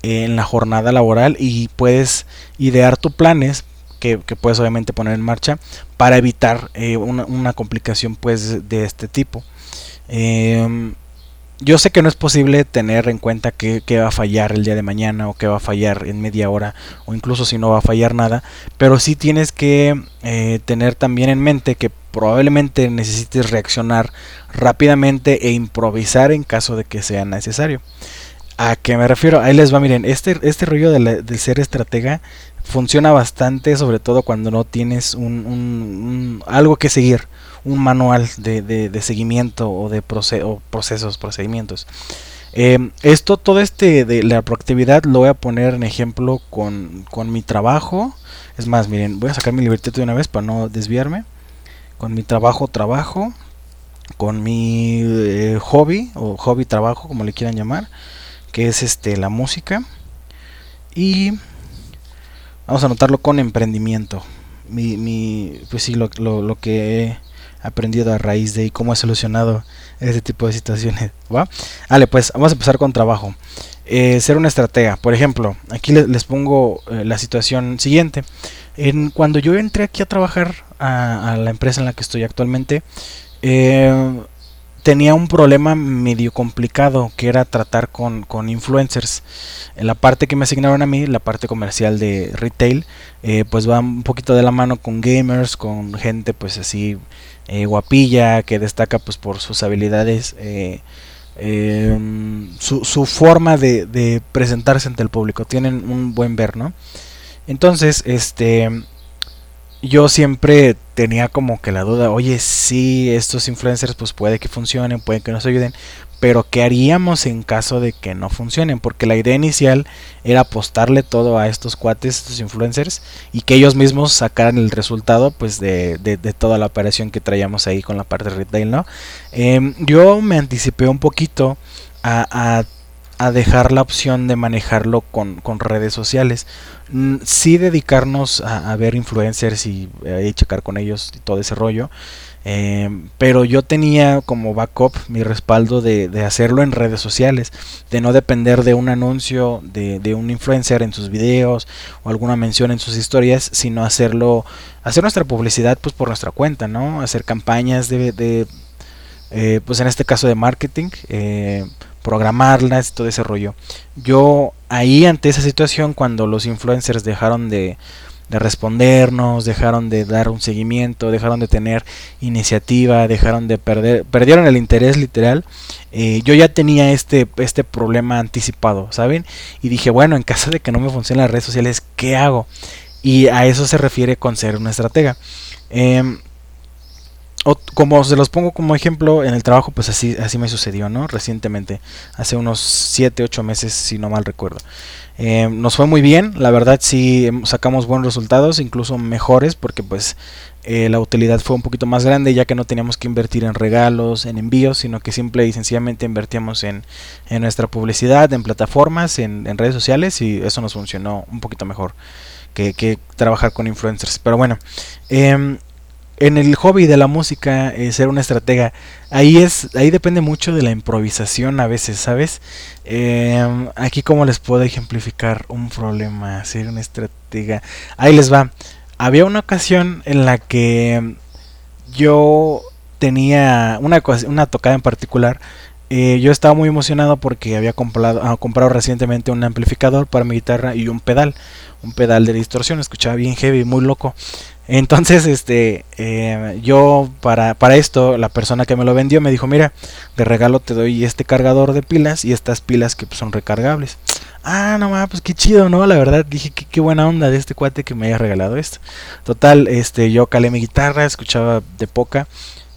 en la jornada laboral y puedes idear tus planes que, puedes obviamente poner en marcha para evitar eh, una, complicación pues de este tipo. Em, yo sé que no es posible tener en cuenta que, va a fallar el día de mañana o que va a fallar en media hora o incluso si no va a fallar nada, pero sí tienes que eh, tener también en mente que probablemente necesites reaccionar rápidamente e improvisar en caso de que sea necesario. ¿A qué me refiero? Ahí les va, miren, este, este rollo de, ser estratega funciona bastante, sobre todo cuando no tienes un, algo que seguir, un manual de, seguimiento o de procesos, procedimientos. Em, esto, todo este de la proactividad lo voy a poner en ejemplo con, mi trabajo. Es más, miren, voy a sacar mi libertad de una vez para no desviarme. Con mi trabajo, trabajo. Con mi eh, hobby o hobby trabajo, como le quieran llamar, que es este la música. Y Vamos a anotarlo con emprendimiento. Mi, mi, pues sí, lo, lo, que he aprendido a raíz de y cómo he solucionado ese tipo de situaciones. ¿va? Vale, pues vamos a empezar con trabajo. Eh, ser una estratega. Por ejemplo, aquí les, pongo eh, la situación siguiente. En, cuando yo entré aquí a trabajar a, a la empresa en la que estoy actualmente, eh, tenía un problema medio complicado que era tratar con, influencers. En la parte que me asignaron a mí, la parte comercial de retail, eh, pues va un poquito de la mano con gamers, con gente pues así eh, guapilla, que destaca pues por sus habilidades, eh, em, su, su, forma de, de presentarse ante el público. Tienen un buen ver, ¿no? Entonces, este yo siempre tenía como que la duda, oye, sí, estos influencers pues puede que funcionen, puede que nos ayuden, pero ¿qué haríamos en caso de que no funcionen? Porque la idea inicial era apostarle todo a estos cuates, estos influencers, y que ellos mismos sacaran el resultado pues de, de, toda la operación que traíamos ahí con la parte de retail, ¿no? Em, yo me anticipé un poquito a, a a dejar la opción de manejarlo con, redes sociales. Mm, sí dedicarnos a, ver influencers y, eh, checar con ellos y todo ese rollo. Em, pero yo tenía como backup mi respaldo de, hacerlo en redes sociales, de no depender de un anuncio de, de, un influencer en sus videos o alguna mención en sus historias, sino hacerlo, hacer nuestra publicidad pues por nuestra cuenta, ¿no? Hacer campañas de, de eh, pues en este caso de marketing, eh, programarlas y todo ese rollo. Yo ahí ante esa situación, cuando los influencers dejaron de, de respondernos, dejaron de dar un seguimiento, dejaron de tener iniciativa, dejaron de perder, perdieron el interés literal. Eh, yo ya tenía este, este problema anticipado, ¿saben? Y dije, bueno, en caso de que no me funcionen las redes sociales, ¿qué hago? Y a eso se refiere con ser una estratega. Em, como se los pongo como ejemplo, en el trabajo, pues así, así me sucedió, ¿no? Recientemente, hace unos 7, 8 meses, si no mal recuerdo. Eh, nos fue muy bien, la verdad sí sacamos buenos resultados, incluso mejores, porque pues eh, la utilidad fue un poquito más grande, ya que no teníamos que invertir en regalos, en envíos, sino que simple y sencillamente invertíamos en, en nuestra publicidad, en plataformas, en, redes sociales, y eso nos funcionó un poquito mejor que, que trabajar con influencers. Pero bueno, eh, en el hobby de la música, eh, ser una estratega, ahí es, ahí depende mucho de la improvisación a veces, ¿sabes? Em, aquí como les puedo ejemplificar un problema, ser una estratega. Ahí les va. Había una ocasión en la que yo tenía una, una tocada en particular. Eh, yo estaba muy emocionado porque había comprado, ah, comprado recientemente un amplificador para mi guitarra y un pedal, un pedal de distorsión, escuchaba bien heavy, muy loco. Entonces, este, eh, yo para, para esto, la persona que me lo vendió me dijo, mira, de regalo te doy este cargador de pilas y estas pilas que son recargables. Ah, no más, pues qué chido, ¿no? La verdad dije que qué buena onda de este cuate que me haya regalado esto. Total, este, yo calé mi guitarra, escuchaba de poca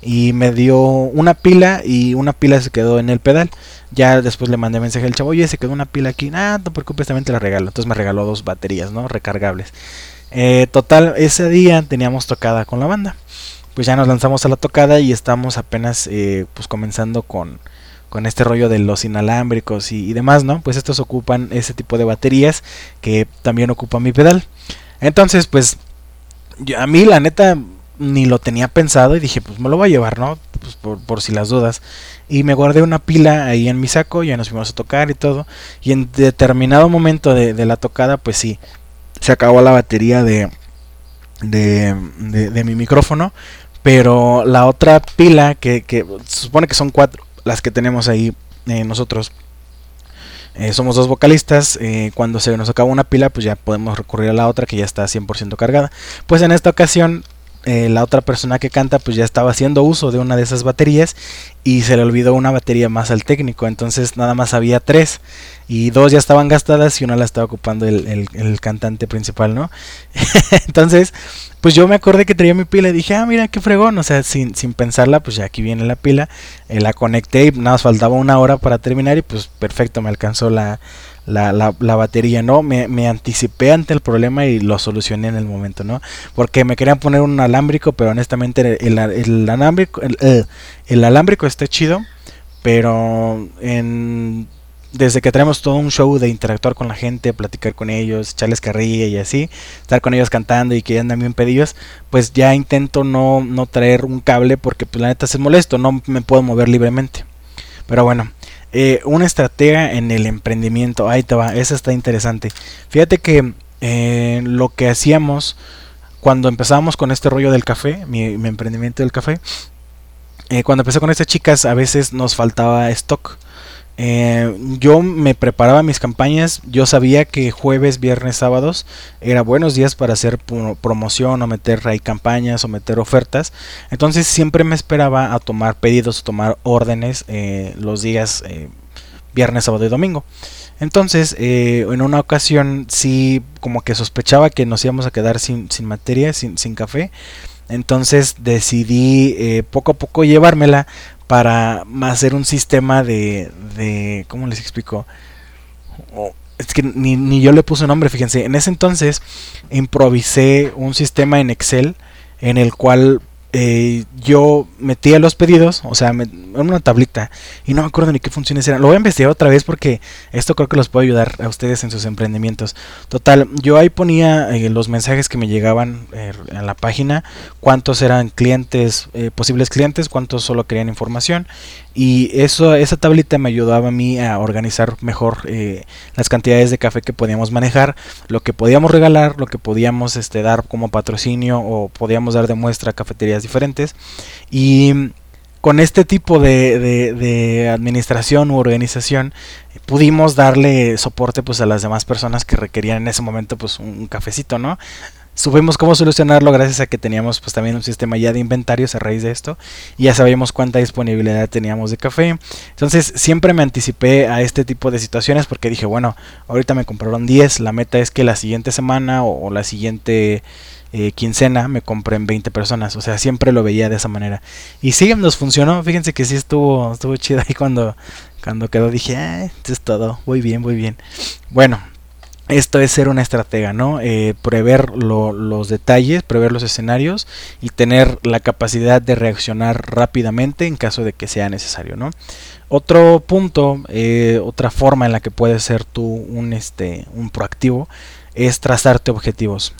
y me dio una pila y una pila se quedó en el pedal. Ya después le mandé mensaje al chavo, oye, se quedó una pila aquí. Ah, no te preocupes, también te la regalo. Entonces me regaló dos baterías, ¿no? Recargables. Eh, total, ese día teníamos tocada con la banda. Pues ya nos lanzamos a la tocada y estamos apenas eh, pues comenzando con, con este rollo de los inalámbricos y, demás, ¿no? Pues estos ocupan ese tipo de baterías que también ocupan mi pedal. Entonces, pues a mí la neta ni lo tenía pensado y dije, pues me lo voy a llevar, ¿no? Pues por, si las dudas. Y me guardé una pila ahí en mi saco, ya nos fuimos a tocar y todo. Y en determinado momento de, de la tocada, pues sí, se acabó la batería de, de, de, mi micrófono. Pero la otra pila, que, que, se supone que son cuatro las que tenemos ahí eh, nosotros. Eh, somos dos vocalistas. Eh, cuando se nos acaba una pila, pues ya podemos recurrir a la otra que ya está 100% cargada. Pues en esta ocasión eh, la otra persona que canta pues ya estaba haciendo uso de una de esas baterías y se le olvidó una batería más al técnico, entonces nada más había tres y dos ya estaban gastadas y una la estaba ocupando el, el, cantante principal, ¿no? entonces pues yo me acordé que traía mi pila y dije, ah, mira qué fregón, o sea, sin, sin pensarla, pues ya aquí viene la pila, eh, la conecté y nada más faltaba una hora para terminar y pues perfecto, me alcanzó la, la, la, batería, ¿no? Me, me, anticipé ante el problema y lo solucioné en el momento, ¿no? Porque me querían poner un alámbrico, pero honestamente el, alámbrico, el, el, alámbrico está chido, pero en, desde que tenemos todo un show de interactuar con la gente, platicar con ellos, echarles carrilla y así, estar con ellos cantando y que andan bien pedidos, pues ya intento no, no traer un cable porque pues la neta es molesto, no me puedo mover libremente. Pero bueno, eh, una estratega en el emprendimiento. Ahí te va, esa está interesante. Fíjate que eh, lo que hacíamos cuando empezábamos con este rollo del café, mi, emprendimiento del café, eh, cuando empecé con estas chicas a veces nos faltaba stock. Eh, yo me preparaba mis campañas, yo sabía que jueves, viernes, sábados era buenos días para hacer promoción o meter ahí campañas o meter ofertas. Entonces siempre me esperaba a tomar pedidos o tomar órdenes eh, los días eh, viernes, sábado y domingo. Entonces, en una ocasión sí como que sospechaba que nos íbamos a quedar sin, sin materia, sin, sin café. Entonces decidí poco a poco llevármela para hacer un sistema de, de ¿cómo les explico? es que ni, ni, yo le puse nombre, fíjense. En ese entonces improvisé un sistema en Excel en el cual eh, yo metía los pedidos, o sea, en una tablita, y no me acuerdo ni qué funciones eran. Lo voy a investigar otra vez porque esto creo que los puede ayudar a ustedes en sus emprendimientos. Total, yo ahí ponía eh, los mensajes que me llegaban eh, en la página, cuántos eran clientes, posibles clientes, cuántos solo querían información, y eso, esa tablita me ayudaba a mí a organizar mejor las cantidades de café que podíamos manejar, lo que podíamos regalar, lo que podíamos este, dar como patrocinio o podíamos dar de muestra a cafeterías diferentes. Y con este tipo de, administración u organización pudimos darle soporte pues a las demás personas que requerían en ese momento pues un, cafecito, ¿no? Supimos cómo solucionarlo gracias a que teníamos pues también un sistema ya de inventarios a raíz de esto y ya sabíamos cuánta disponibilidad teníamos de café. Entonces siempre me anticipé a este tipo de situaciones porque dije, bueno, ahorita me compraron 10, la meta es que la siguiente semana o la siguiente eh, quincena me compré en 20 personas. O sea, siempre lo veía de esa manera. Y sí, nos funcionó. Fíjense que sí estuvo, estuvo chido ahí cuando, cuando quedó. Dije, ah, esto es todo. Voy bien, voy bien. Bueno, esto es ser una estratega, ¿no? Eh, prever los detalles, prever los escenarios y tener la capacidad de reaccionar rápidamente en caso de que sea necesario, ¿no? Otro punto, eh, otra forma en la que puedes ser tú un, este, un proactivo es trazarte objetivos.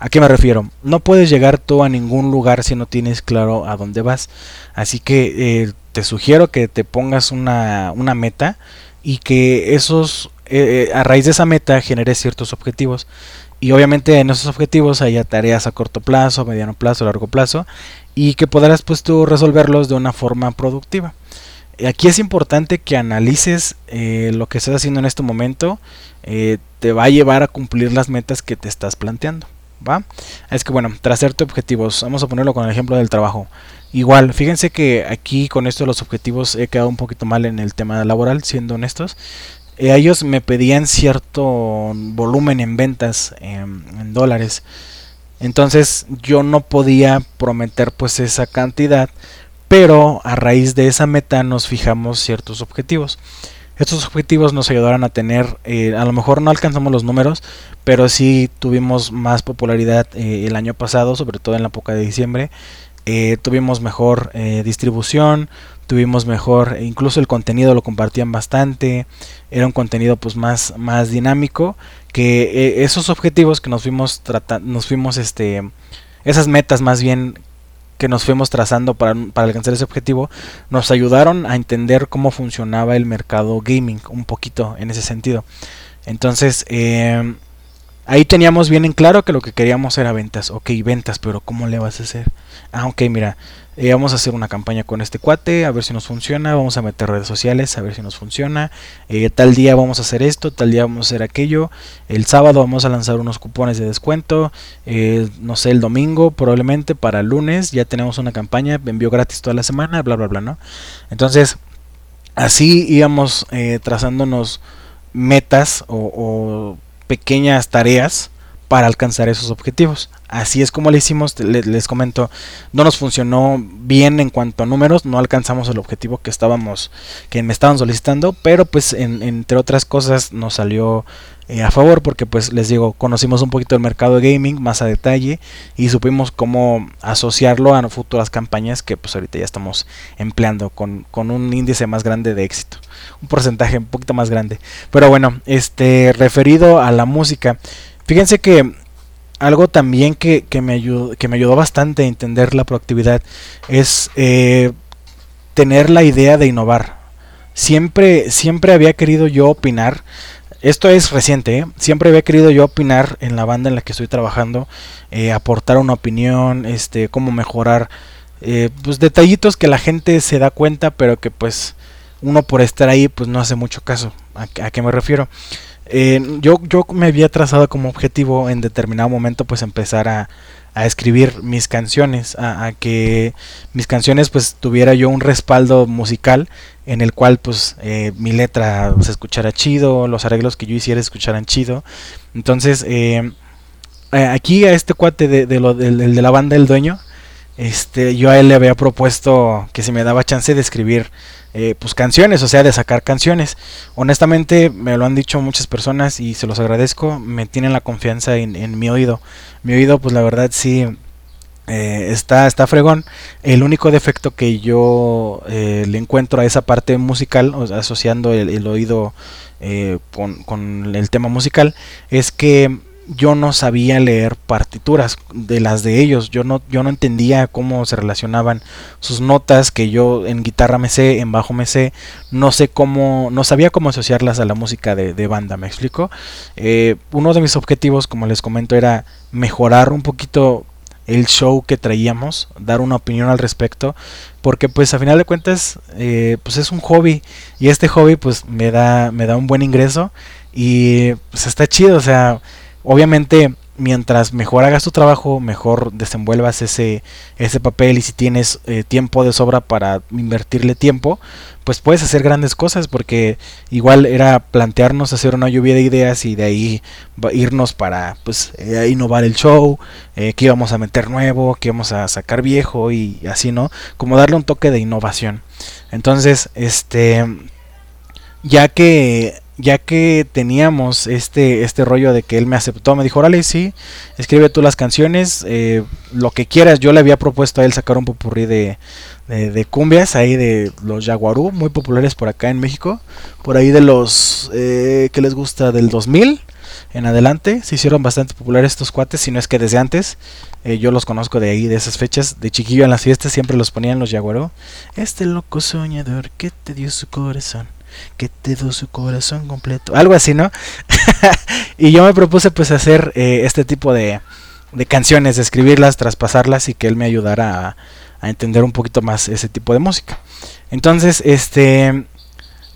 ¿A qué me refiero? No puedes llegar tú a ningún lugar si no tienes claro a dónde vas. Así que eh, te sugiero que te pongas una, meta y que esos, eh, a raíz de esa meta generes ciertos objetivos. Y obviamente en esos objetivos haya tareas a corto plazo, mediano plazo, largo plazo y que podrás pues tú resolverlos de una forma productiva. Aquí es importante que analices eh, lo que estás haciendo en este momento, te va a llevar a cumplir las metas que te estás planteando. ¿Va? Es que bueno, trazarte objetivos, vamos a ponerlo con el ejemplo del trabajo. Igual, fíjense que aquí con esto los objetivos he quedado un poquito mal en el tema laboral, siendo honestos. Eh, ellos me pedían cierto volumen en ventas en dólares. Entonces yo no podía prometer pues esa cantidad, pero a raíz de esa meta nos fijamos ciertos objetivos. Estos objetivos nos ayudaron a tener, eh, a lo mejor no alcanzamos los números, pero sí tuvimos más popularidad eh, el año pasado, sobre todo en la época de diciembre. Eh, tuvimos mejor distribución, tuvimos mejor, incluso el contenido lo compartían bastante, era un contenido pues más, más dinámico, que esos objetivos que nos fuimos tratando, nos fuimos este, esas metas más bien que nos fuimos trazando para, alcanzar ese objetivo nos ayudaron a entender cómo funcionaba el mercado gaming un poquito en ese sentido. Entonces, eh, ahí teníamos bien en claro que lo que queríamos era ventas. Ok, ventas, pero ¿cómo le vas a hacer? Ah, ok, mira, eh, vamos a hacer una campaña con este cuate, a ver si nos funciona, vamos a meter redes sociales, a ver si nos funciona, eh, tal día vamos a hacer esto, tal día vamos a hacer aquello, el sábado vamos a lanzar unos cupones de descuento, eh, no sé, el domingo probablemente para el lunes ya tenemos una campaña, envío gratis toda la semana, bla, bla, bla, ¿no? Entonces, así íbamos trazándonos metas o pequeñas tareas para alcanzar esos objetivos. Así es como le hicimos, les, comento, no nos funcionó bien en cuanto a números, no alcanzamos el objetivo que estábamos, que me estaban solicitando, pero pues entre otras cosas nos salió eh, a favor porque pues les digo, conocimos un poquito el mercado de gaming más a detalle y supimos cómo asociarlo a futuras campañas que pues ahorita ya estamos empleando con, con un índice más grande de éxito, un porcentaje un poquito más grande. Pero bueno, este referido a la música, Fíjense que algo también que, me, ayudó, que me ayudó bastante a entender la proactividad es eh, tener la idea de innovar. Siempre, siempre había querido yo opinar. Esto es reciente, ¿eh? siempre había querido yo opinar en la banda en la que estoy trabajando, eh, aportar una opinión, este, cómo mejorar, pues detallitos que la gente se da cuenta, pero que pues uno por estar ahí pues no hace mucho caso. ¿A, a qué me refiero? Eh, yo, yo me había trazado como objetivo en determinado momento pues empezar a, escribir mis canciones, a, que mis canciones pues tuviera yo un respaldo musical en el cual pues eh, mi letra se escuchara chido, los arreglos que yo hiciera escucharan chido. Entonces eh, aquí a este cuate de, lo, de, de la banda El Dueño, este, yo a él le había propuesto que si me daba chance de escribir eh, pues canciones, o sea, de sacar canciones. Honestamente, me lo han dicho muchas personas y se los agradezco, me tienen la confianza en, mi oído. Mi oído, pues la verdad sí, eh, está, está fregón. El único defecto que yo eh, le encuentro a esa parte musical, asociando el, oído eh, con, con, el tema musical, es que yo no sabía leer partituras de las de ellos. Yo no, yo no entendía cómo se relacionaban sus notas, que yo en guitarra me sé, en bajo me sé, no sé cómo, no sabía cómo asociarlas a la música de, banda, ¿me explico? Eh, uno de mis objetivos, como les comento, era mejorar un poquito el show que traíamos, dar una opinión al respecto, porque pues a final de cuentas eh, pues es un hobby y este hobby pues me da me da un buen ingreso y pues está chido, o sea, obviamente mientras mejor hagas tu trabajo, mejor desenvuelvas ese, ese papel y si tienes eh, tiempo de sobra para invertirle tiempo, pues puedes hacer grandes cosas porque igual era plantearnos hacer una lluvia de ideas y de ahí irnos para pues eh, innovar el show, eh, que íbamos a meter nuevo, que íbamos a sacar viejo y así, ¿no? Como darle un toque de innovación. Entonces, este, ya que ya que teníamos este, este rollo de que él me aceptó, me dijo, órale, sí, escribe tú las canciones, eh, lo que quieras. Yo le había propuesto a él sacar un popurrí de, de, cumbias, ahí de los Jaguarú, muy populares por acá en México, por ahí de los eh, que les gusta del 2000 en adelante, se hicieron bastante populares estos cuates, si no es que desde antes, eh, yo los conozco de ahí, de esas fechas, de chiquillo en las fiestas siempre los ponían los Jaguarú. Este loco soñador que te dio su corazón que te dio su corazón completo. Algo así, ¿no? y yo me propuse pues hacer eh, este tipo de, de canciones, escribirlas, traspasarlas y que él me ayudara a, a, entender un poquito más ese tipo de música. Entonces, este,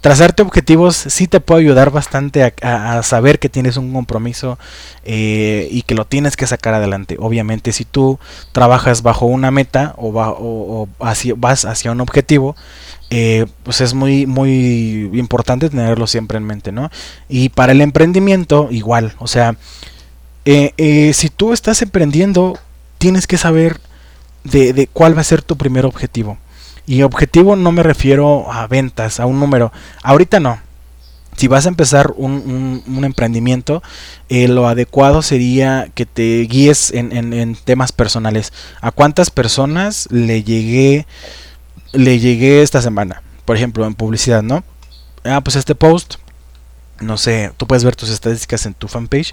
trazarte objetivos sí te puede ayudar bastante a, saber que tienes un compromiso eh, y que lo tienes que sacar adelante. Obviamente, si tú trabajas bajo una meta o, o, vas hacia un objetivo, eh, pues es muy, muy importante tenerlo siempre en mente, ¿no? Y para el emprendimiento, igual, o sea, eh, si tú estás emprendiendo, tienes que saber de, de cuál va a ser tu primer objetivo. Y objetivo no me refiero a ventas, a un número. Ahorita no. Si vas a empezar un, un, emprendimiento, eh, lo adecuado sería que te guíes en, en, temas personales. ¿A cuántas personas le llegué, le llegué esta semana? Por ejemplo, en publicidad, ¿no? Ah, pues este post, no sé, tú puedes ver tus estadísticas en tu fanpage.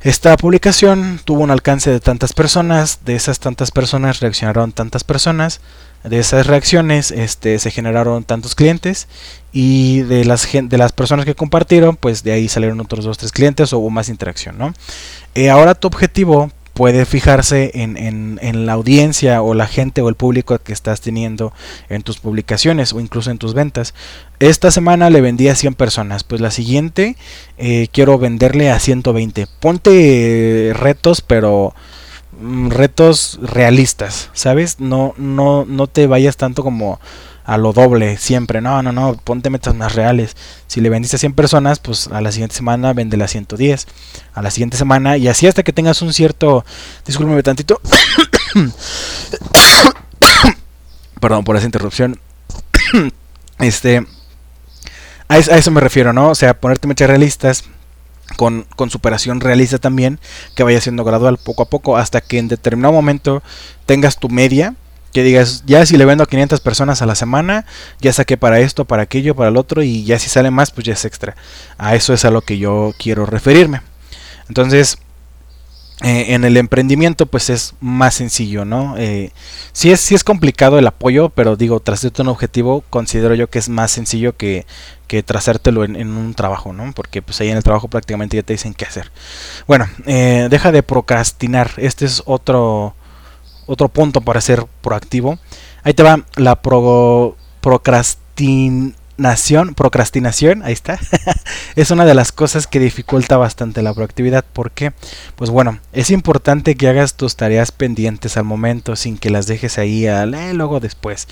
Esta publicación tuvo un alcance de tantas personas, de esas tantas personas reaccionaron tantas personas, de esas reacciones este, se generaron tantos clientes y de las, de las personas que compartieron, pues de ahí salieron otros dos, tres clientes o hubo más interacción. ¿no? Eh, ahora tu objetivo puede fijarse en, en, la audiencia o la gente o el público que estás teniendo en tus publicaciones o incluso en tus ventas. Esta semana le vendí a 100 personas, pues la siguiente eh, quiero venderle a 120. Ponte retos, pero retos realistas, ¿sabes? No, no, no te vayas tanto como a lo doble siempre. No, no, no, ponte metas más reales. Si le vendiste a 100 personas, pues a la siguiente semana vende a 110. A la siguiente semana y así hasta que tengas un cierto... Discúlpeme tantito. Perdón por esa interrupción. este... A eso me refiero, ¿no? O sea, ponerte metas realistas con, con, superación realista también, que vaya siendo gradual poco a poco, hasta que en determinado momento tengas tu media, que digas, ya si le vendo a 500 personas a la semana, ya saqué para esto, para aquello, para el otro, y ya si sale más, pues ya es extra. A eso es a lo que yo quiero referirme. Entonces, eh, en el emprendimiento pues es más sencillo, ¿no? Eh, sí, es, sí es complicado el apoyo, pero digo, trazarte un objetivo considero yo que es más sencillo que, que trazártelo en, un trabajo, ¿no? Porque pues ahí en el trabajo prácticamente ya te dicen qué hacer. Bueno, eh, deja de procrastinar. Este es otro, otro punto para ser proactivo. Ahí te va la pro, procrastinación procrastinación, ahí está, es una de las cosas que dificulta bastante la proactividad. ¿Por qué? Pues bueno, es importante que hagas tus tareas pendientes al momento sin que las dejes ahí al eh, luego después.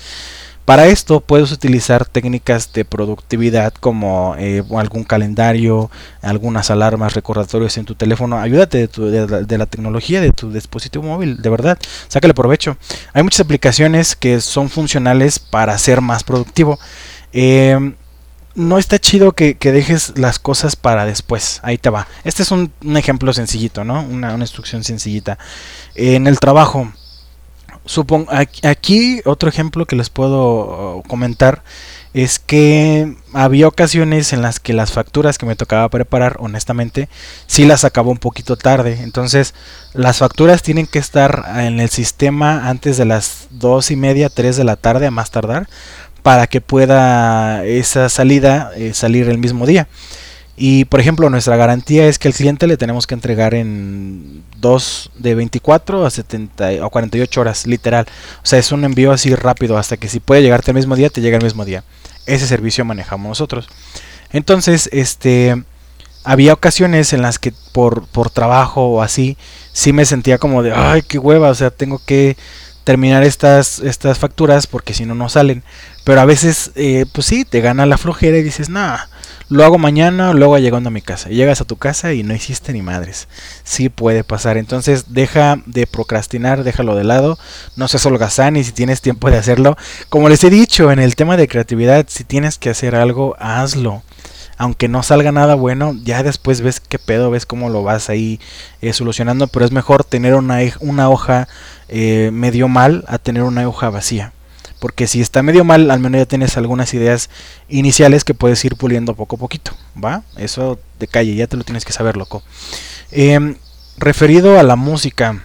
Para esto puedes utilizar técnicas de productividad como eh, algún calendario, algunas alarmas, recordatorios en tu teléfono. Ayúdate de, la tecnología de tu dispositivo móvil, de verdad. Sácale provecho. Hay muchas aplicaciones que son funcionales para ser más productivo. Eh, no está chido que, dejes las cosas para después. Ahí te va. Este es un, ejemplo sencillito, ¿no? Una, instrucción sencillita. En el trabajo, supongo, aquí otro ejemplo que les puedo uh, comentar es que había ocasiones en las que las facturas que me tocaba preparar, honestamente, sí las acabó un poquito tarde. Entonces, las facturas tienen que estar en el sistema antes de las dos y media, 3 de la tarde a más tardar, para que pueda esa salida eh, salir el mismo día. Y por ejemplo, nuestra garantía es que al cliente le tenemos que entregar en 2 de 24 a 70 o 48 horas, literal. O sea, es un envío así rápido hasta que si puede llegarte el mismo día, te llega el mismo día. Ese servicio manejamos nosotros. Entonces, este había ocasiones en las que por, por trabajo o así, sí me sentía como de, ay, qué hueva, o sea, tengo que terminar estas, estas facturas porque si no, no salen. Pero a veces, eh, pues sí, te gana la flojera y dices, nada lo hago mañana, luego llegando a mi casa. Y llegas a tu casa y no hiciste ni madres. Sí puede pasar. Entonces deja de procrastinar, déjalo de lado. No seas holgazán y si tienes tiempo de hacerlo. Como les he dicho en el tema de creatividad, si tienes que hacer algo, hazlo. Aunque no salga nada bueno, ya después ves qué pedo, ves cómo lo vas ahí eh, solucionando. Pero es mejor tener una, una hoja eh, medio mal a tener una hoja vacía. Porque si está medio mal, al menos ya tienes algunas ideas iniciales que puedes ir puliendo poco a poquito. ¿Va? Eso de calle, ya te lo tienes que saber, loco. Em, referido a la música.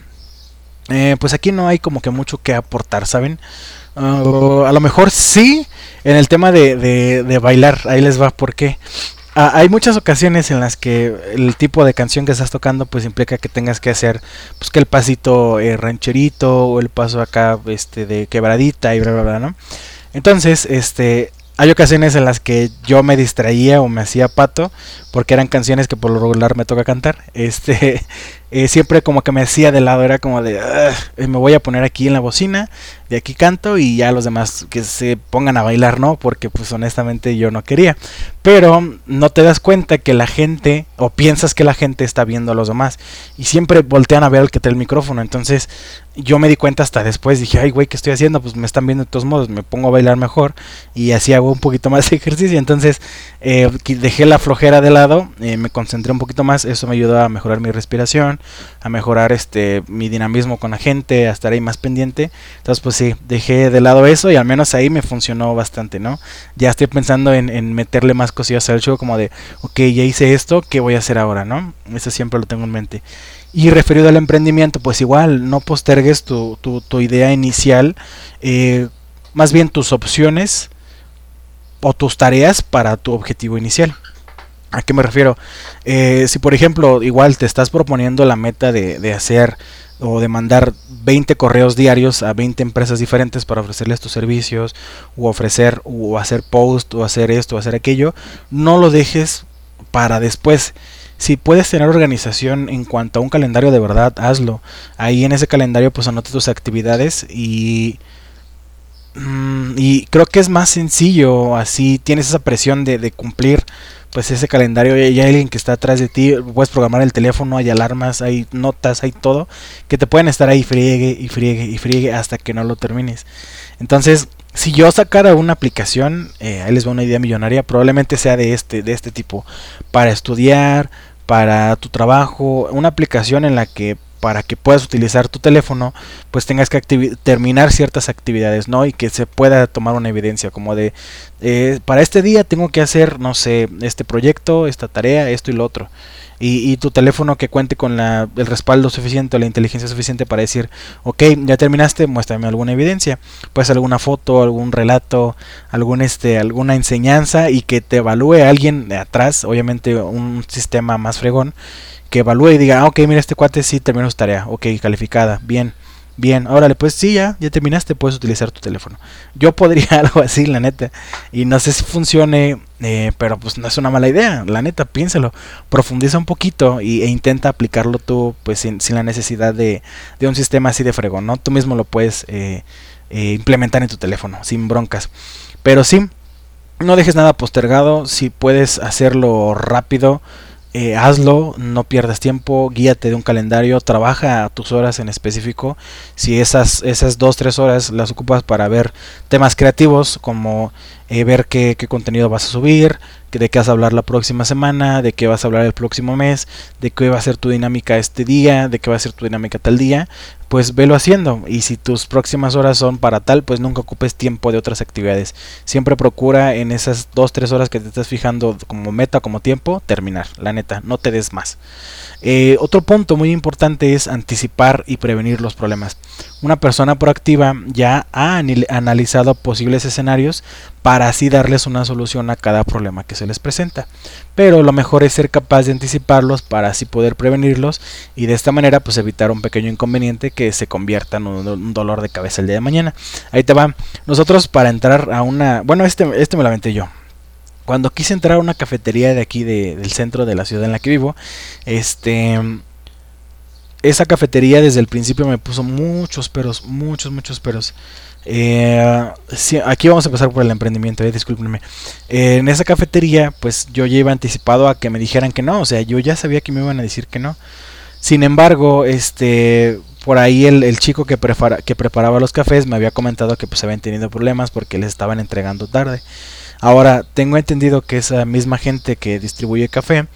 Eh, pues aquí no hay como que mucho que aportar, ¿saben? Ah, a lo mejor sí en el tema de, de, bailar. Ahí les va por qué. Ah, hay muchas ocasiones en las que el tipo de canción que estás tocando pues implica que tengas que hacer pues que el pasito eh, rancherito o el paso acá este de quebradita y bla bla bla, ¿no? Entonces, este hay ocasiones en las que yo me distraía o me hacía pato porque eran canciones que por lo regular me toca cantar. Este, eh, siempre como que me hacía de lado, era como de, me voy a poner aquí en la bocina, de aquí canto y ya los demás que se pongan a bailar, ¿no? Porque pues honestamente yo no quería. Pero no te das cuenta que la gente, o piensas que la gente está viendo a los demás y siempre voltean a ver al que te el micrófono. Entonces yo me di cuenta hasta después, dije, ay, güey, ¿qué estoy haciendo? Pues me están viendo de todos modos, me pongo a bailar mejor y así hago un poquito más de ejercicio. Entonces eh, dejé la flojera de lado, eh, me concentré un poquito más, eso me ayudó a mejorar mi respiración, a mejorar este mi dinamismo con la gente, a estar ahí más pendiente. Entonces, pues sí, dejé de lado eso y al menos ahí me funcionó bastante, ¿no? Ya estoy pensando en, en meterle más cosillas al show, como de, ok, ya hice esto, ¿qué voy a hacer ahora, no? Eso siempre lo tengo en mente. Y referido al emprendimiento, pues igual, no postergues tu, tu, idea inicial, eh, más bien tus opciones o tus tareas para tu objetivo inicial. ¿A qué me refiero? Eh, si por ejemplo igual te estás proponiendo la meta de, de, hacer o de mandar 20 correos diarios a 20 empresas diferentes para ofrecerles tus servicios o ofrecer o hacer post o hacer esto o hacer aquello, no lo dejes para después. Si puedes tener organización en cuanto a un calendario de verdad, hazlo. Ahí en ese calendario pues anota tus actividades y... Mm, y creo que es más sencillo, así tienes esa presión de, de cumplir pues ese calendario hay alguien que está atrás de ti, puedes programar el teléfono, hay alarmas, hay notas, hay todo, que te pueden estar ahí friegue y friegue y friegue hasta que no lo termines. Entonces, si yo sacara una aplicación, eh, ahí les va una idea millonaria, probablemente sea de este, de este tipo, para estudiar, para tu trabajo, una aplicación en la que para que puedas utilizar tu teléfono, pues tengas que terminar ciertas actividades, ¿no? Y que se pueda tomar una evidencia como de, eh, para este día tengo que hacer, no sé, este proyecto, esta tarea, esto y lo otro. Y, tu teléfono que cuente con la, el respaldo suficiente o la inteligencia suficiente para decir, ok, ya terminaste, muéstrame alguna evidencia, pues alguna foto, algún relato, este, alguna enseñanza y que te evalúe alguien de atrás, obviamente un sistema más fregón, que evalúe y diga, ah, ok, mira, este cuate sí terminó su tarea, ok, calificada, bien, bien, órale, pues sí, ya, ya terminaste, puedes utilizar tu teléfono. Yo podría algo así, la neta, y no sé si funcione, eh, pero pues no es una mala idea, la neta, piénsalo, profundiza un poquito y, e intenta aplicarlo tú, pues sin, sin la necesidad de, de, un sistema así de fregón, ¿no? Tú mismo lo puedes eh, eh, implementar en tu teléfono, sin broncas. Pero sí, no dejes nada postergado, si puedes hacerlo rápido, eh, hazlo, no pierdas tiempo, guíate de un calendario, trabaja tus horas en específico. Si esas, esas dos, tres horas las ocupas para ver temas creativos como eh, ver qué, contenido vas a subir, de qué vas a hablar la próxima semana, de qué vas a hablar el próximo mes, de qué va a ser tu dinámica este día, de qué va a ser tu dinámica tal día, pues velo haciendo. Y si tus próximas horas son para tal, pues nunca ocupes tiempo de otras actividades. Siempre procura en esas 2-3 horas que te estás fijando como meta, como tiempo, terminar. La neta, no te des más. Eh, otro punto muy importante es anticipar y prevenir los problemas. Una persona proactiva ya ha analizado posibles escenarios para así darles una solución a cada problema que se les presenta. Pero lo mejor es ser capaz de anticiparlos para así poder prevenirlos y de esta manera pues evitar un pequeño inconveniente que se convierta en un, dolor de cabeza el día de mañana. Ahí te va. Nosotros para entrar a una... Bueno, este, este me lo aventé yo cuando quise entrar a una cafetería de aquí del centro de la ciudad en la que vivo, este esa cafetería desde el principio me puso muchos peros, muchos, muchos peros. Eh, aquí vamos a empezar por el emprendimiento, eh, discúlpenme. Eh, en esa cafetería, pues yo ya iba anticipado a que me dijeran que no, o sea, yo ya sabía que me iban a decir que no. Sin embargo, este, por ahí el, chico que, que preparaba los cafés me había comentado que pues habían tenido problemas porque les estaban entregando tarde. Ahora, tengo entendido que esa misma gente que distribuye café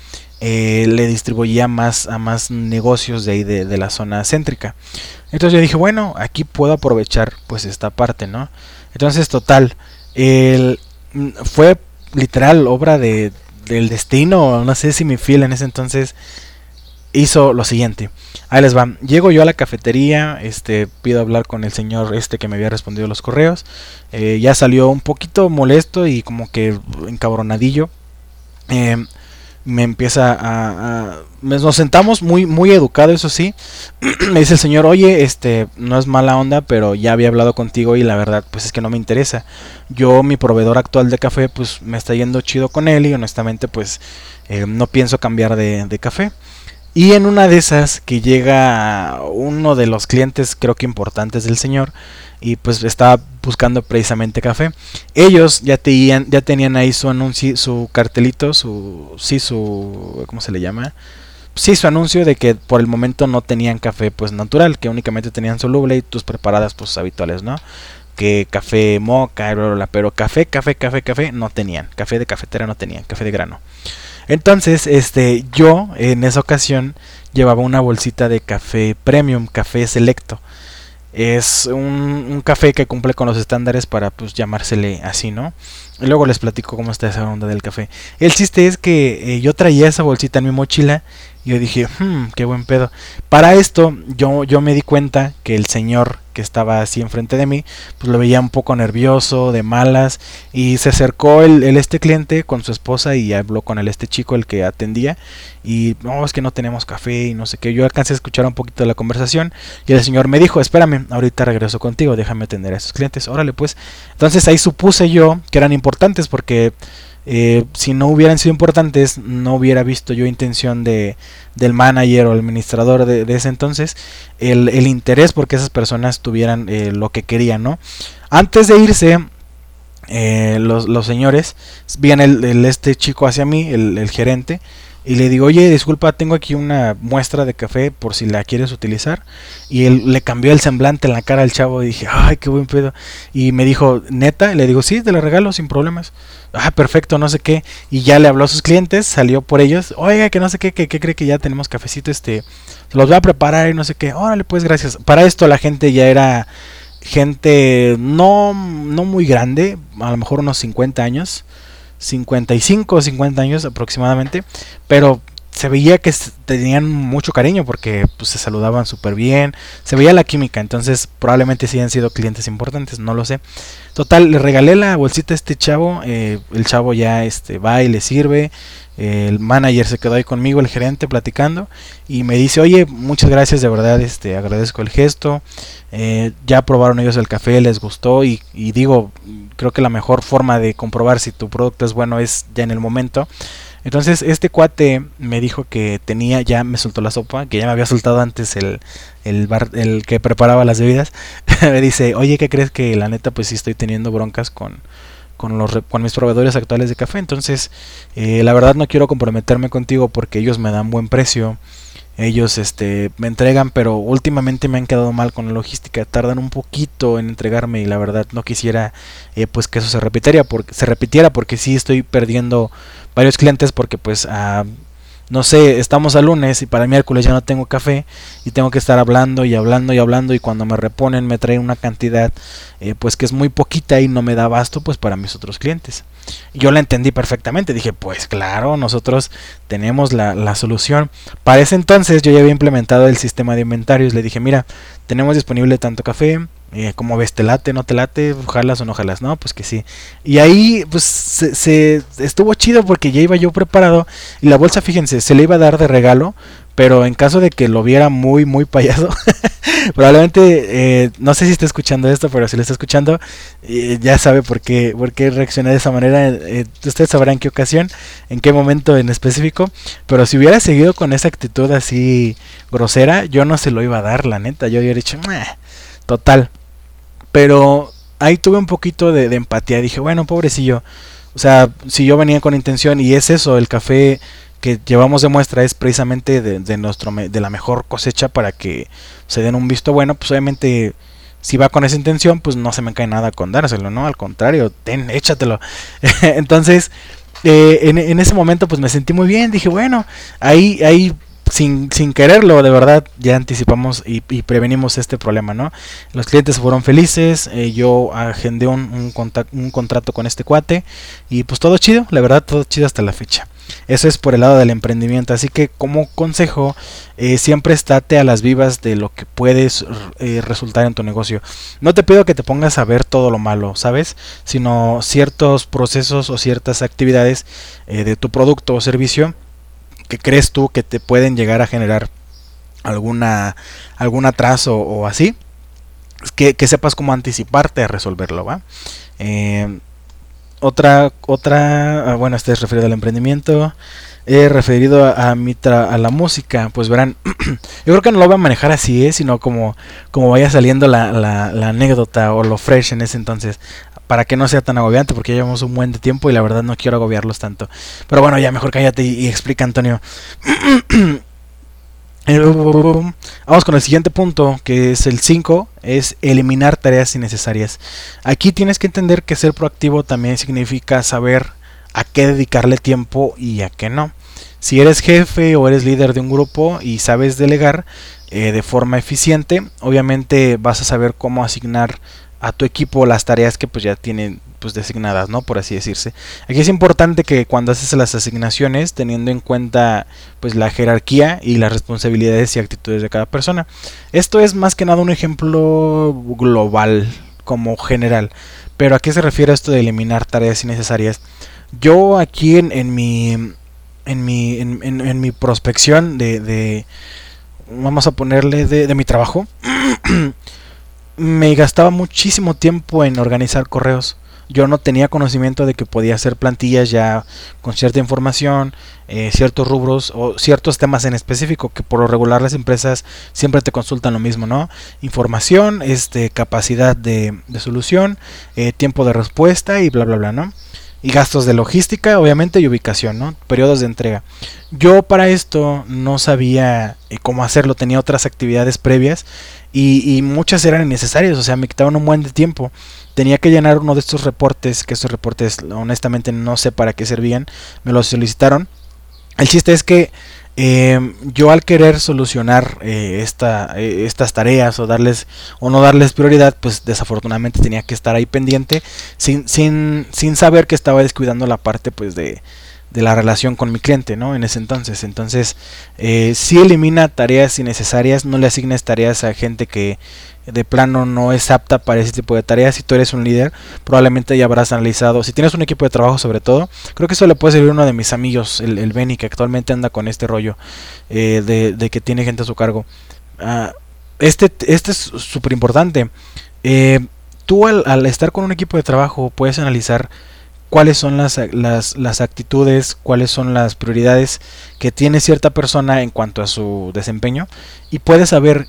eh, le distribuía más a más negocios de ahí de, la zona céntrica. Entonces yo dije, bueno, aquí puedo aprovechar pues esta parte, ¿no? Entonces, total, el, mm, fue literal obra de, del destino, no sé si mi fiel en ese entonces hizo lo siguiente. Ahí les va. Llego yo a la cafetería, este, pido hablar con el señor este que me había respondido los correos. Eh, ya salió un poquito molesto y como que encabronadillo. Eh, me empieza a, nos sentamos muy muy educado eso sí. Me dice el señor oye este no es mala onda pero ya había hablado contigo y la verdad pues es que no me interesa. Yo mi proveedor actual de café pues me está yendo chido con él y honestamente pues eh, no pienso cambiar de, de café y en una de esas que llega uno de los clientes creo que importantes del señor y pues estaba buscando precisamente café. Ellos ya tenían, ahí su anuncio, su cartelito, su sí su ¿cómo se le llama? Sí, su anuncio de que por el momento no tenían café pues natural, que únicamente tenían soluble y tus preparadas pues habituales, ¿no? Que café moca, pero café, café, café, café no tenían, café de cafetera no tenían, café de grano. Entonces, este, yo en esa ocasión llevaba una bolsita de café premium, café selecto es un, café que cumple con los estándares para pues llamársele así, ¿no? Y luego les platico cómo está esa onda del café. El chiste es que eh, yo traía esa bolsita en mi mochila yo dije, hmm, qué buen pedo. Para esto yo, yo me di cuenta que el señor que estaba así enfrente de mí, pues lo veía un poco nervioso, de malas, y se acercó el, este cliente con su esposa y habló con el este chico, el que atendía, y no, es que no tenemos café y no sé qué. Yo alcancé a escuchar un poquito de la conversación y el señor me dijo, espérame, ahorita regreso contigo, déjame atender a esos clientes, órale pues. Entonces ahí supuse yo que eran importantes porque eh, si no hubieran sido importantes, no hubiera visto yo intención de, del manager o el administrador de, ese entonces, el, el, interés porque esas personas tuvieran eh, lo que querían, ¿no? Antes de irse, eh, los, los, señores, viene el, este chico hacia mí, el, el gerente, y le digo, oye, disculpa, tengo aquí una muestra de café por si la quieres utilizar. Y él le cambió el semblante en la cara al chavo y dije, ay, qué buen pedo. Y me dijo, neta, y le digo, sí, te la regalo sin problemas. Ah, perfecto, no sé qué. Y ya le habló a sus clientes, salió por ellos, oiga, que no sé qué, que, cree que ya tenemos cafecito, este, los voy a preparar y no sé qué. Órale, pues gracias. Para esto la gente ya era gente no, no muy grande, a lo mejor unos 50 años 55 o 50 años aproximadamente, pero se veía que tenían mucho cariño porque pues, se saludaban súper bien, se veía la química, entonces probablemente sí han sido clientes importantes, no lo sé. Total, le regalé la bolsita a este chavo, eh, el chavo ya este, va y le sirve, el manager se quedó ahí conmigo, el gerente, platicando, y me dice, oye, muchas gracias, de verdad, este, agradezco el gesto, eh, ya probaron ellos el café, les gustó, y, y digo, creo que la mejor forma de comprobar si tu producto es bueno es ya en el momento. Entonces este cuate me dijo que tenía, ya me soltó la sopa, que ya me había soltado antes el, el, bar, el que preparaba las bebidas. me dice, oye, ¿qué crees que la neta pues sí estoy teniendo broncas con, con, los, con mis proveedores actuales de café? Entonces, eh, la verdad no quiero comprometerme contigo porque ellos me dan buen precio ellos este me entregan pero últimamente me han quedado mal con la logística tardan un poquito en entregarme y la verdad no quisiera eh, pues que eso se repitiera porque se repitiera porque sí estoy perdiendo varios clientes porque pues a no sé, estamos a lunes y para miércoles ya no tengo café y tengo que estar hablando y hablando y hablando y cuando me reponen me traen una cantidad eh, pues que es muy poquita y no me da abasto pues para mis otros clientes. Yo la entendí perfectamente, dije pues claro, nosotros tenemos la, la solución. Para ese entonces yo ya había implementado el sistema de inventarios, le dije mira, tenemos disponible tanto café, eh, ¿Cómo ves? ¿Te late? ¿No te late? ¿Jalas o no jalas? No, pues que sí. Y ahí, pues, se, estuvo chido porque ya iba yo preparado. Y la bolsa, fíjense, se le iba a dar de regalo. Pero en caso de que lo viera muy, muy payaso, probablemente, eh, no sé si está escuchando esto, pero si lo está escuchando, eh, ya sabe por qué, por qué reaccioné de esa manera. Eh, ustedes sabrán en qué ocasión, en qué momento en específico. Pero si hubiera seguido con esa actitud así grosera, yo no se lo iba a dar, la neta. Yo hubiera dicho, total. Pero ahí tuve un poquito de, empatía. Dije, bueno, pobrecillo. O sea, si yo venía con intención y es eso, el café que llevamos de muestra es precisamente de, nuestro de la mejor cosecha para que se den un visto bueno, pues obviamente si va con esa intención, pues no se me cae nada con dárselo, ¿no? Al contrario, ten, échatelo. Entonces, eh, en, en, ese momento pues me sentí muy bien, dije, bueno, ahí, ahí sin, sin quererlo, de verdad, ya anticipamos y, prevenimos este problema, ¿no? Los clientes fueron felices, eh, yo agendé un, un, un, contrato con este cuate y pues todo chido, la verdad, todo chido hasta la fecha. Eso es por el lado del emprendimiento, así que como consejo, eh, siempre estate a las vivas de lo que puedes eh, resultar en tu negocio. No te pido que te pongas a ver todo lo malo, ¿sabes? Sino ciertos procesos o ciertas actividades de tu producto o servicio que crees tú que te pueden llegar a generar alguna algún atraso o así que, sepas cómo anticiparte a resolverlo va eh, otra otra ah, bueno este es referido al emprendimiento he referido a, mi a la música pues verán yo creo que no lo voy a manejar así ¿eh? sino como como vaya saliendo la, la anécdota o lo fresh en ese entonces para que no sea tan agobiante, porque ya llevamos un buen de tiempo y la verdad no quiero agobiarlos tanto. Pero bueno, ya mejor cállate y, explica, Antonio. Vamos con el siguiente punto, que es el 5, es eliminar tareas innecesarias. Aquí tienes que entender que ser proactivo también significa saber a qué dedicarle tiempo y a qué no. Si eres jefe o eres líder de un grupo y sabes delegar eh, de forma eficiente, obviamente vas a saber cómo asignar a tu equipo las tareas que pues ya tienen pues designadas, ¿no? Por así decirse. Aquí es importante que cuando haces las asignaciones, teniendo en cuenta pues la jerarquía y las responsabilidades y actitudes de cada persona. Esto es más que nada un ejemplo global, como general. Pero a qué se refiere esto de eliminar tareas innecesarias? Yo aquí en, en mi en mi en, en, mi prospección de, de vamos a ponerle de, de mi trabajo me gastaba muchísimo tiempo en organizar correos. Yo no tenía conocimiento de que podía hacer plantillas ya con cierta información, eh, ciertos rubros o ciertos temas en específico, que por lo regular las empresas siempre te consultan lo mismo, ¿no? Información, este, capacidad de, solución, eh, tiempo de respuesta y bla, bla, bla, ¿no? Y gastos de logística, obviamente, y ubicación, ¿no? Periodos de entrega. Yo para esto no sabía eh, cómo hacerlo, tenía otras actividades previas y, muchas eran innecesarias, o sea, me quitaban un buen de tiempo. Tenía que llenar uno de estos reportes, que estos reportes honestamente no sé para qué servían, me los solicitaron. El chiste es que eh, yo al querer solucionar eh, esta, eh, estas tareas o darles o no darles prioridad, pues desafortunadamente tenía que estar ahí pendiente sin, sin, sin saber que estaba descuidando la parte pues de, de la relación con mi cliente, ¿no? En ese entonces. Entonces, eh, si elimina tareas innecesarias, no le asignes tareas a gente que de plano no es apta para ese tipo de tareas. Si tú eres un líder, probablemente ya habrás analizado. Si tienes un equipo de trabajo, sobre todo, creo que eso le puede servir a uno de mis amigos, el, el Benny, que actualmente anda con este rollo eh, de, que tiene gente a su cargo. Ah, este, este es súper importante. Eh, tú al estar con un equipo de trabajo puedes analizar cuáles son las, las, las, actitudes, cuáles son las prioridades que tiene cierta persona en cuanto a su desempeño y puedes saber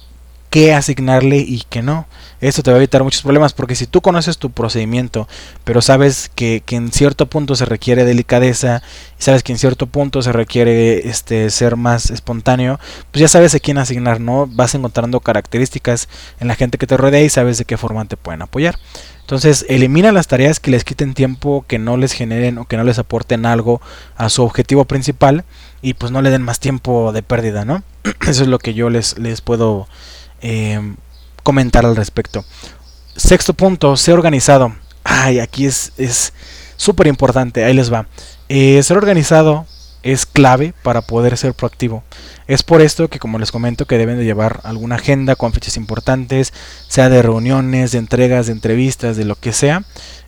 qué asignarle y qué no. Esto te va a evitar muchos problemas porque si tú conoces tu procedimiento, pero sabes que, en cierto punto se requiere delicadeza, sabes que en cierto punto se requiere este ser más espontáneo, pues ya sabes a quién asignar, ¿no? Vas encontrando características en la gente que te rodea y sabes de qué forma te pueden apoyar. Entonces, elimina las tareas que les quiten tiempo, que no les generen o que no les aporten algo a su objetivo principal y pues no le den más tiempo de pérdida, ¿no? Eso es lo que yo les, les puedo eh, comentar al respecto. Sexto punto, ser organizado. Ay, aquí es súper importante, ahí les va. Eh, ser organizado es clave para poder ser proactivo. Es por esto que, como les comento, que deben de llevar alguna agenda con fechas importantes, sea de reuniones, de entregas, de entrevistas, de lo que sea.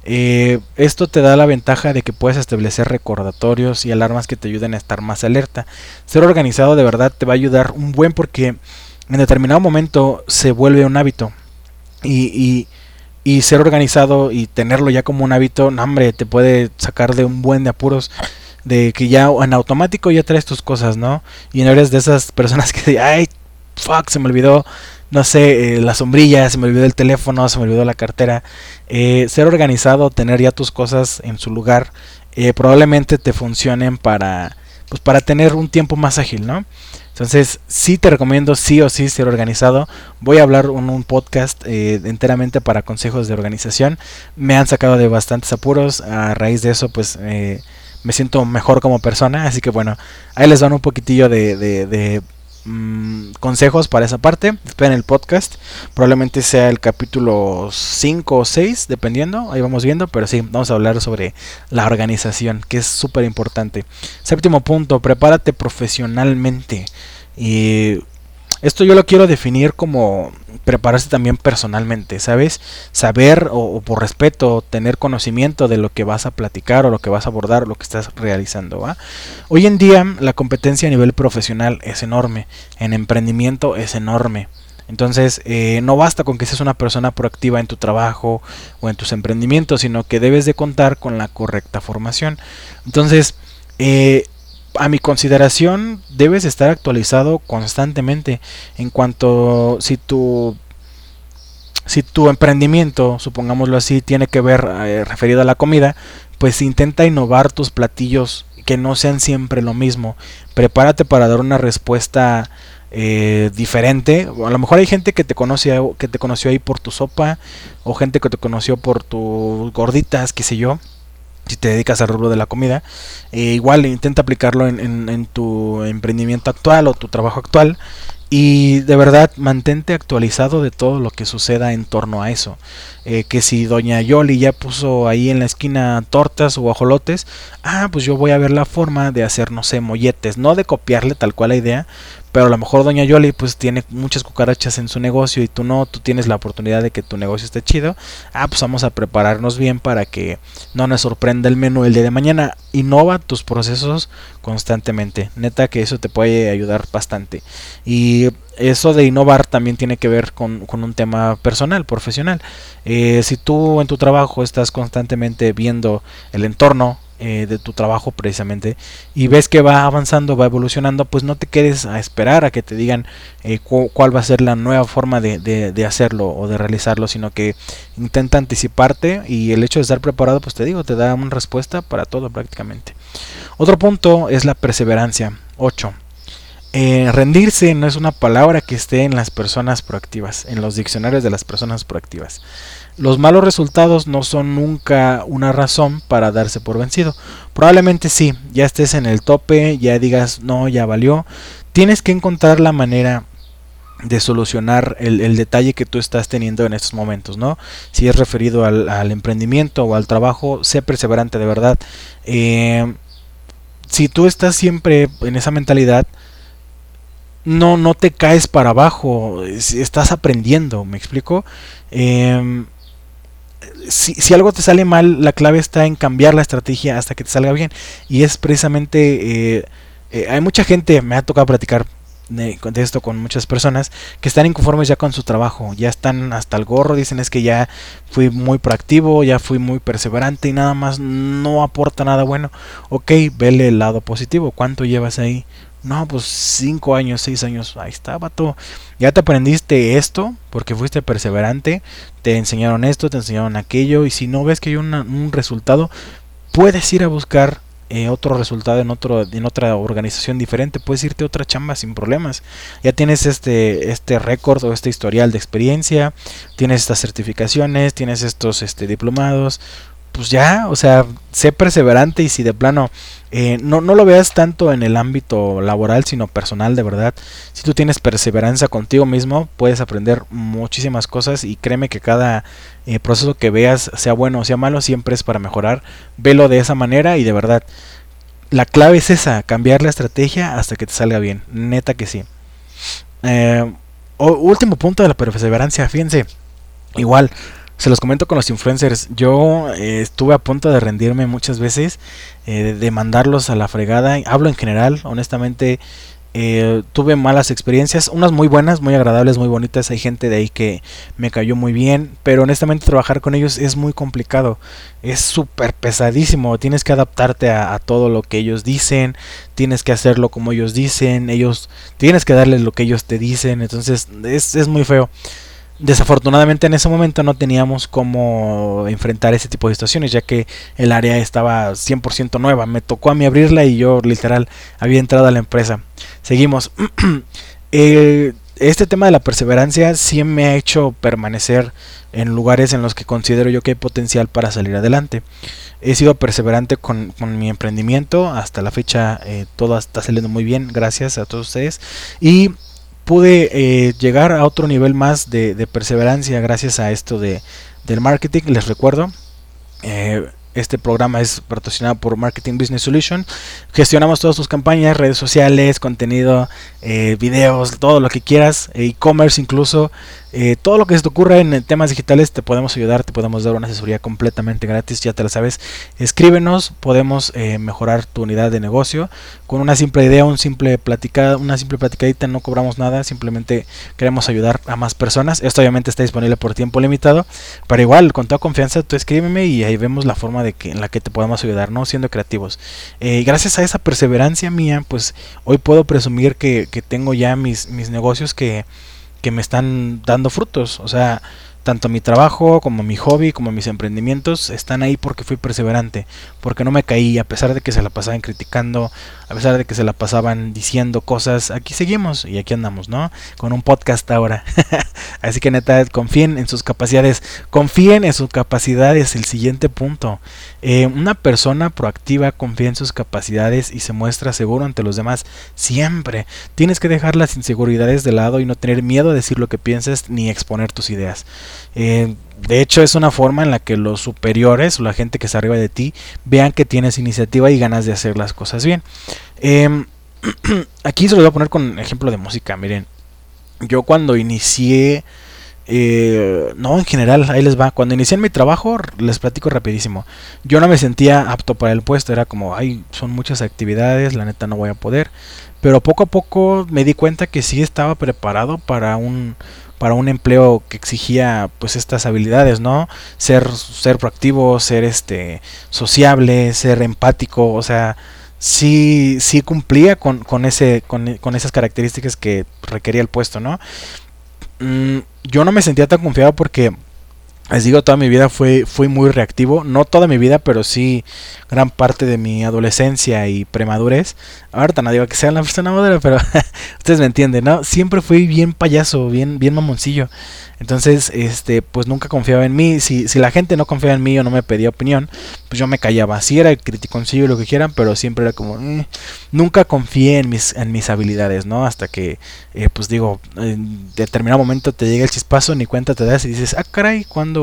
Eh, esto te da la ventaja de que puedes establecer recordatorios y alarmas que te ayuden a estar más alerta. Ser organizado de verdad te va a ayudar un buen porque en determinado momento se vuelve un hábito. Y, y, ser organizado y tenerlo ya como un hábito, no, hombre, te puede sacar de un buen de apuros. De que ya en automático ya traes tus cosas, ¿no? Y no eres de esas personas que ay, fuck, se me olvidó, no sé, eh, la sombrilla, se me olvidó el teléfono, se me olvidó la cartera. Eh, ser organizado, tener ya tus cosas en su lugar, eh, probablemente te funcionen para, pues para tener un tiempo más ágil, ¿no? Entonces, sí te recomiendo sí o sí ser organizado. Voy a hablar en un podcast eh, enteramente para consejos de organización. Me han sacado de bastantes apuros. A raíz de eso, pues eh, me siento mejor como persona. Así que bueno, ahí les dan un poquitillo de, Mm, consejos para esa parte. Esperen el podcast. Probablemente sea el capítulo 5 o 6, dependiendo. Ahí vamos viendo. Pero sí, vamos a hablar sobre la organización, que es súper importante. Séptimo punto, prepárate profesionalmente. Y esto yo lo quiero definir como prepararse también personalmente, ¿sabes? Saber o, por respeto, tener conocimiento de lo que vas a platicar o lo que vas a abordar lo que estás realizando, ¿va? Hoy en día la competencia a nivel profesional es enorme, en emprendimiento es enorme. Entonces, eh, no basta con que seas una persona proactiva en tu trabajo o en tus emprendimientos, sino que debes de contar con la correcta formación. Entonces, eh, a mi consideración debes estar actualizado constantemente en cuanto si tu si tu emprendimiento, supongámoslo así, tiene que ver eh, referido a la comida, pues intenta innovar tus platillos que no sean siempre lo mismo. Prepárate para dar una respuesta eh, diferente. A lo mejor hay gente que te conoce que te conoció ahí por tu sopa o gente que te conoció por tus gorditas, qué sé yo si te dedicas al rubro de la comida. Eh, igual intenta aplicarlo en, tu emprendimiento actual o tu trabajo actual. Y de verdad, mantente actualizado de todo lo que suceda en torno a eso. Eh, que si Doña Yoli ya puso ahí en la esquina tortas o ajolotes, ah, pues yo voy a ver la forma de hacer, no sé, molletes. No de copiarle tal cual la idea, pero a lo mejor Doña Yoli pues tiene muchas cucarachas en su negocio y tú no, tú tienes la oportunidad de que tu negocio esté chido. Ah, pues vamos a prepararnos bien para que no nos sorprenda el menú el día de mañana. Innova tus procesos constantemente. Neta que eso te puede ayudar bastante. Y eso de innovar también tiene que ver con, un tema personal, profesional. Eh, si tú en tu trabajo estás constantemente viendo el entorno, eh, de tu trabajo precisamente y ves que va avanzando, va evolucionando, pues no te quedes a esperar a que te digan eh, cuál va a ser la nueva forma de, de, hacerlo o de realizarlo, sino que intenta anticiparte y el hecho de estar preparado, pues te digo, te da una respuesta para todo prácticamente. Otro punto es la perseverancia. 8. Eh, rendirse no es una palabra que esté en las personas proactivas, en los diccionarios de las personas proactivas. Los malos resultados no son nunca una razón para darse por vencido. Probablemente sí, ya estés en el tope, ya digas, no, ya valió. Tienes que encontrar la manera de solucionar el, detalle que tú estás teniendo en estos momentos, ¿no? Si es referido al, emprendimiento o al trabajo, sé perseverante de verdad. Eh, si tú estás siempre en esa mentalidad, no, no te caes para abajo, estás aprendiendo, ¿me explico? Eh, si, algo te sale mal, la clave está en cambiar la estrategia hasta que te salga bien. Y es precisamente, eh, eh, hay mucha gente, me ha tocado platicar de, esto con muchas personas que están inconformes ya con su trabajo, ya están hasta el gorro, dicen es que ya fui muy proactivo, ya fui muy perseverante y nada más no aporta nada bueno. Ok, vele el lado positivo, ¿cuánto llevas ahí? No, pues cinco años, seis años, ahí está, vato. Ya te aprendiste esto porque fuiste perseverante, te enseñaron esto, te enseñaron aquello y si no ves que hay un resultado, puedes ir a buscar eh, otro resultado en otro en otra organización diferente puedes irte a otra chamba sin problemas ya tienes este este récord o este historial de experiencia tienes estas certificaciones tienes estos este diplomados pues ya, o sea, sé perseverante y si de plano eh, no, no lo veas tanto en el ámbito laboral, sino personal de verdad. Si tú tienes perseverancia contigo mismo, puedes aprender muchísimas cosas y créeme que cada eh, proceso que veas, sea bueno o sea malo, siempre es para mejorar. Velo de esa manera y de verdad, la clave es esa, cambiar la estrategia hasta que te salga bien. Neta que sí. Eh, último punto de la perseverancia, fíjense, igual se los comento con los influencers. Yo eh, estuve a punto de rendirme muchas veces, eh, de mandarlos a la fregada. Hablo en general, honestamente. Eh, tuve malas experiencias, unas muy buenas, muy agradables, muy bonitas. Hay gente de ahí que me cayó muy bien, pero honestamente trabajar con ellos es muy complicado. Es súper pesadísimo. Tienes que adaptarte a, a, todo lo que ellos dicen, tienes que hacerlo como ellos dicen, ellos tienes que darles lo que ellos te dicen. Entonces es, es muy feo. Desafortunadamente en ese momento no teníamos cómo enfrentar ese tipo de situaciones, ya que el área estaba 100% nueva. Me tocó a mí abrirla y yo literal había entrado a la empresa. Seguimos. Eh, este tema de la perseverancia sí me ha hecho permanecer en lugares en los que considero yo que hay potencial para salir adelante. He sido perseverante con, mi emprendimiento, hasta la fecha eh, todo está saliendo muy bien, gracias a todos ustedes. Y pude eh, llegar a otro nivel más de, perseverancia gracias a esto de, del marketing. Les recuerdo, eh, este programa es patrocinado por Marketing Business Solution. Gestionamos todas tus campañas, redes sociales, contenido, eh, videos, todo lo que quieras, e-commerce incluso. Eh, todo lo que se te ocurra en temas digitales te podemos ayudar, te podemos dar una asesoría completamente gratis, ya te la sabes. Escríbenos, podemos eh, mejorar tu unidad de negocio con una simple idea, un simple platicada, una simple platicadita, no cobramos nada, simplemente queremos ayudar a más personas. Esto obviamente está disponible por tiempo limitado, pero igual, con toda confianza, tú escríbeme y ahí vemos la forma de que, en la que te podemos ayudar, ¿no? Siendo creativos. Eh, gracias a esa perseverancia mía, pues hoy puedo presumir que, que tengo ya mis, mis negocios que que me están dando frutos. O sea, tanto mi trabajo como mi hobby como mis emprendimientos están ahí porque fui perseverante, porque no me caí a pesar de que se la pasaban criticando, a pesar de que se la pasaban diciendo cosas, aquí seguimos y aquí andamos, ¿no? Con un podcast ahora. Así que neta, confíen en sus capacidades, confíen en sus capacidades, el siguiente punto. Eh, una persona proactiva confía en sus capacidades y se muestra seguro ante los demás siempre. Tienes que dejar las inseguridades de lado y no tener miedo a decir lo que piensas ni exponer tus ideas. Eh, de hecho, es una forma en la que los superiores o la gente que está arriba de ti vean que tienes iniciativa y ganas de hacer las cosas bien. Em, aquí se lo voy a poner con ejemplo de música. Miren, yo cuando inicié, eh, no en general, ahí les va. Cuando inicié mi trabajo, les platico rapidísimo. Yo no me sentía apto para el puesto, era como, ay, son muchas actividades, la neta no voy a poder. Pero poco a poco me di cuenta que sí estaba preparado para un para un empleo que exigía pues estas habilidades, ¿no? Ser, ser proactivo, ser este sociable, ser empático, o sea, sí, sí cumplía con, con ese, con, con, esas características que requería el puesto, ¿no? Mm, yo no me sentía tan confiado porque les digo, toda mi vida fue, fui muy reactivo. No toda mi vida, pero sí gran parte de mi adolescencia y premadurez. Ahorita no digo que sea la persona madura, pero ustedes me entienden, ¿no? Siempre fui bien payaso, bien, bien mamoncillo. Entonces, este, pues nunca confiaba en mí. Si, si la gente no confiaba en mí o no me pedía opinión, pues yo me callaba. Si era criticoncillo lo que quieran, pero siempre era como, eh, nunca confié en mis, en mis habilidades, ¿no? Hasta que, eh, pues digo, en determinado momento te llega el chispazo, ni cuenta te das y dices, ah, caray, ¿cuándo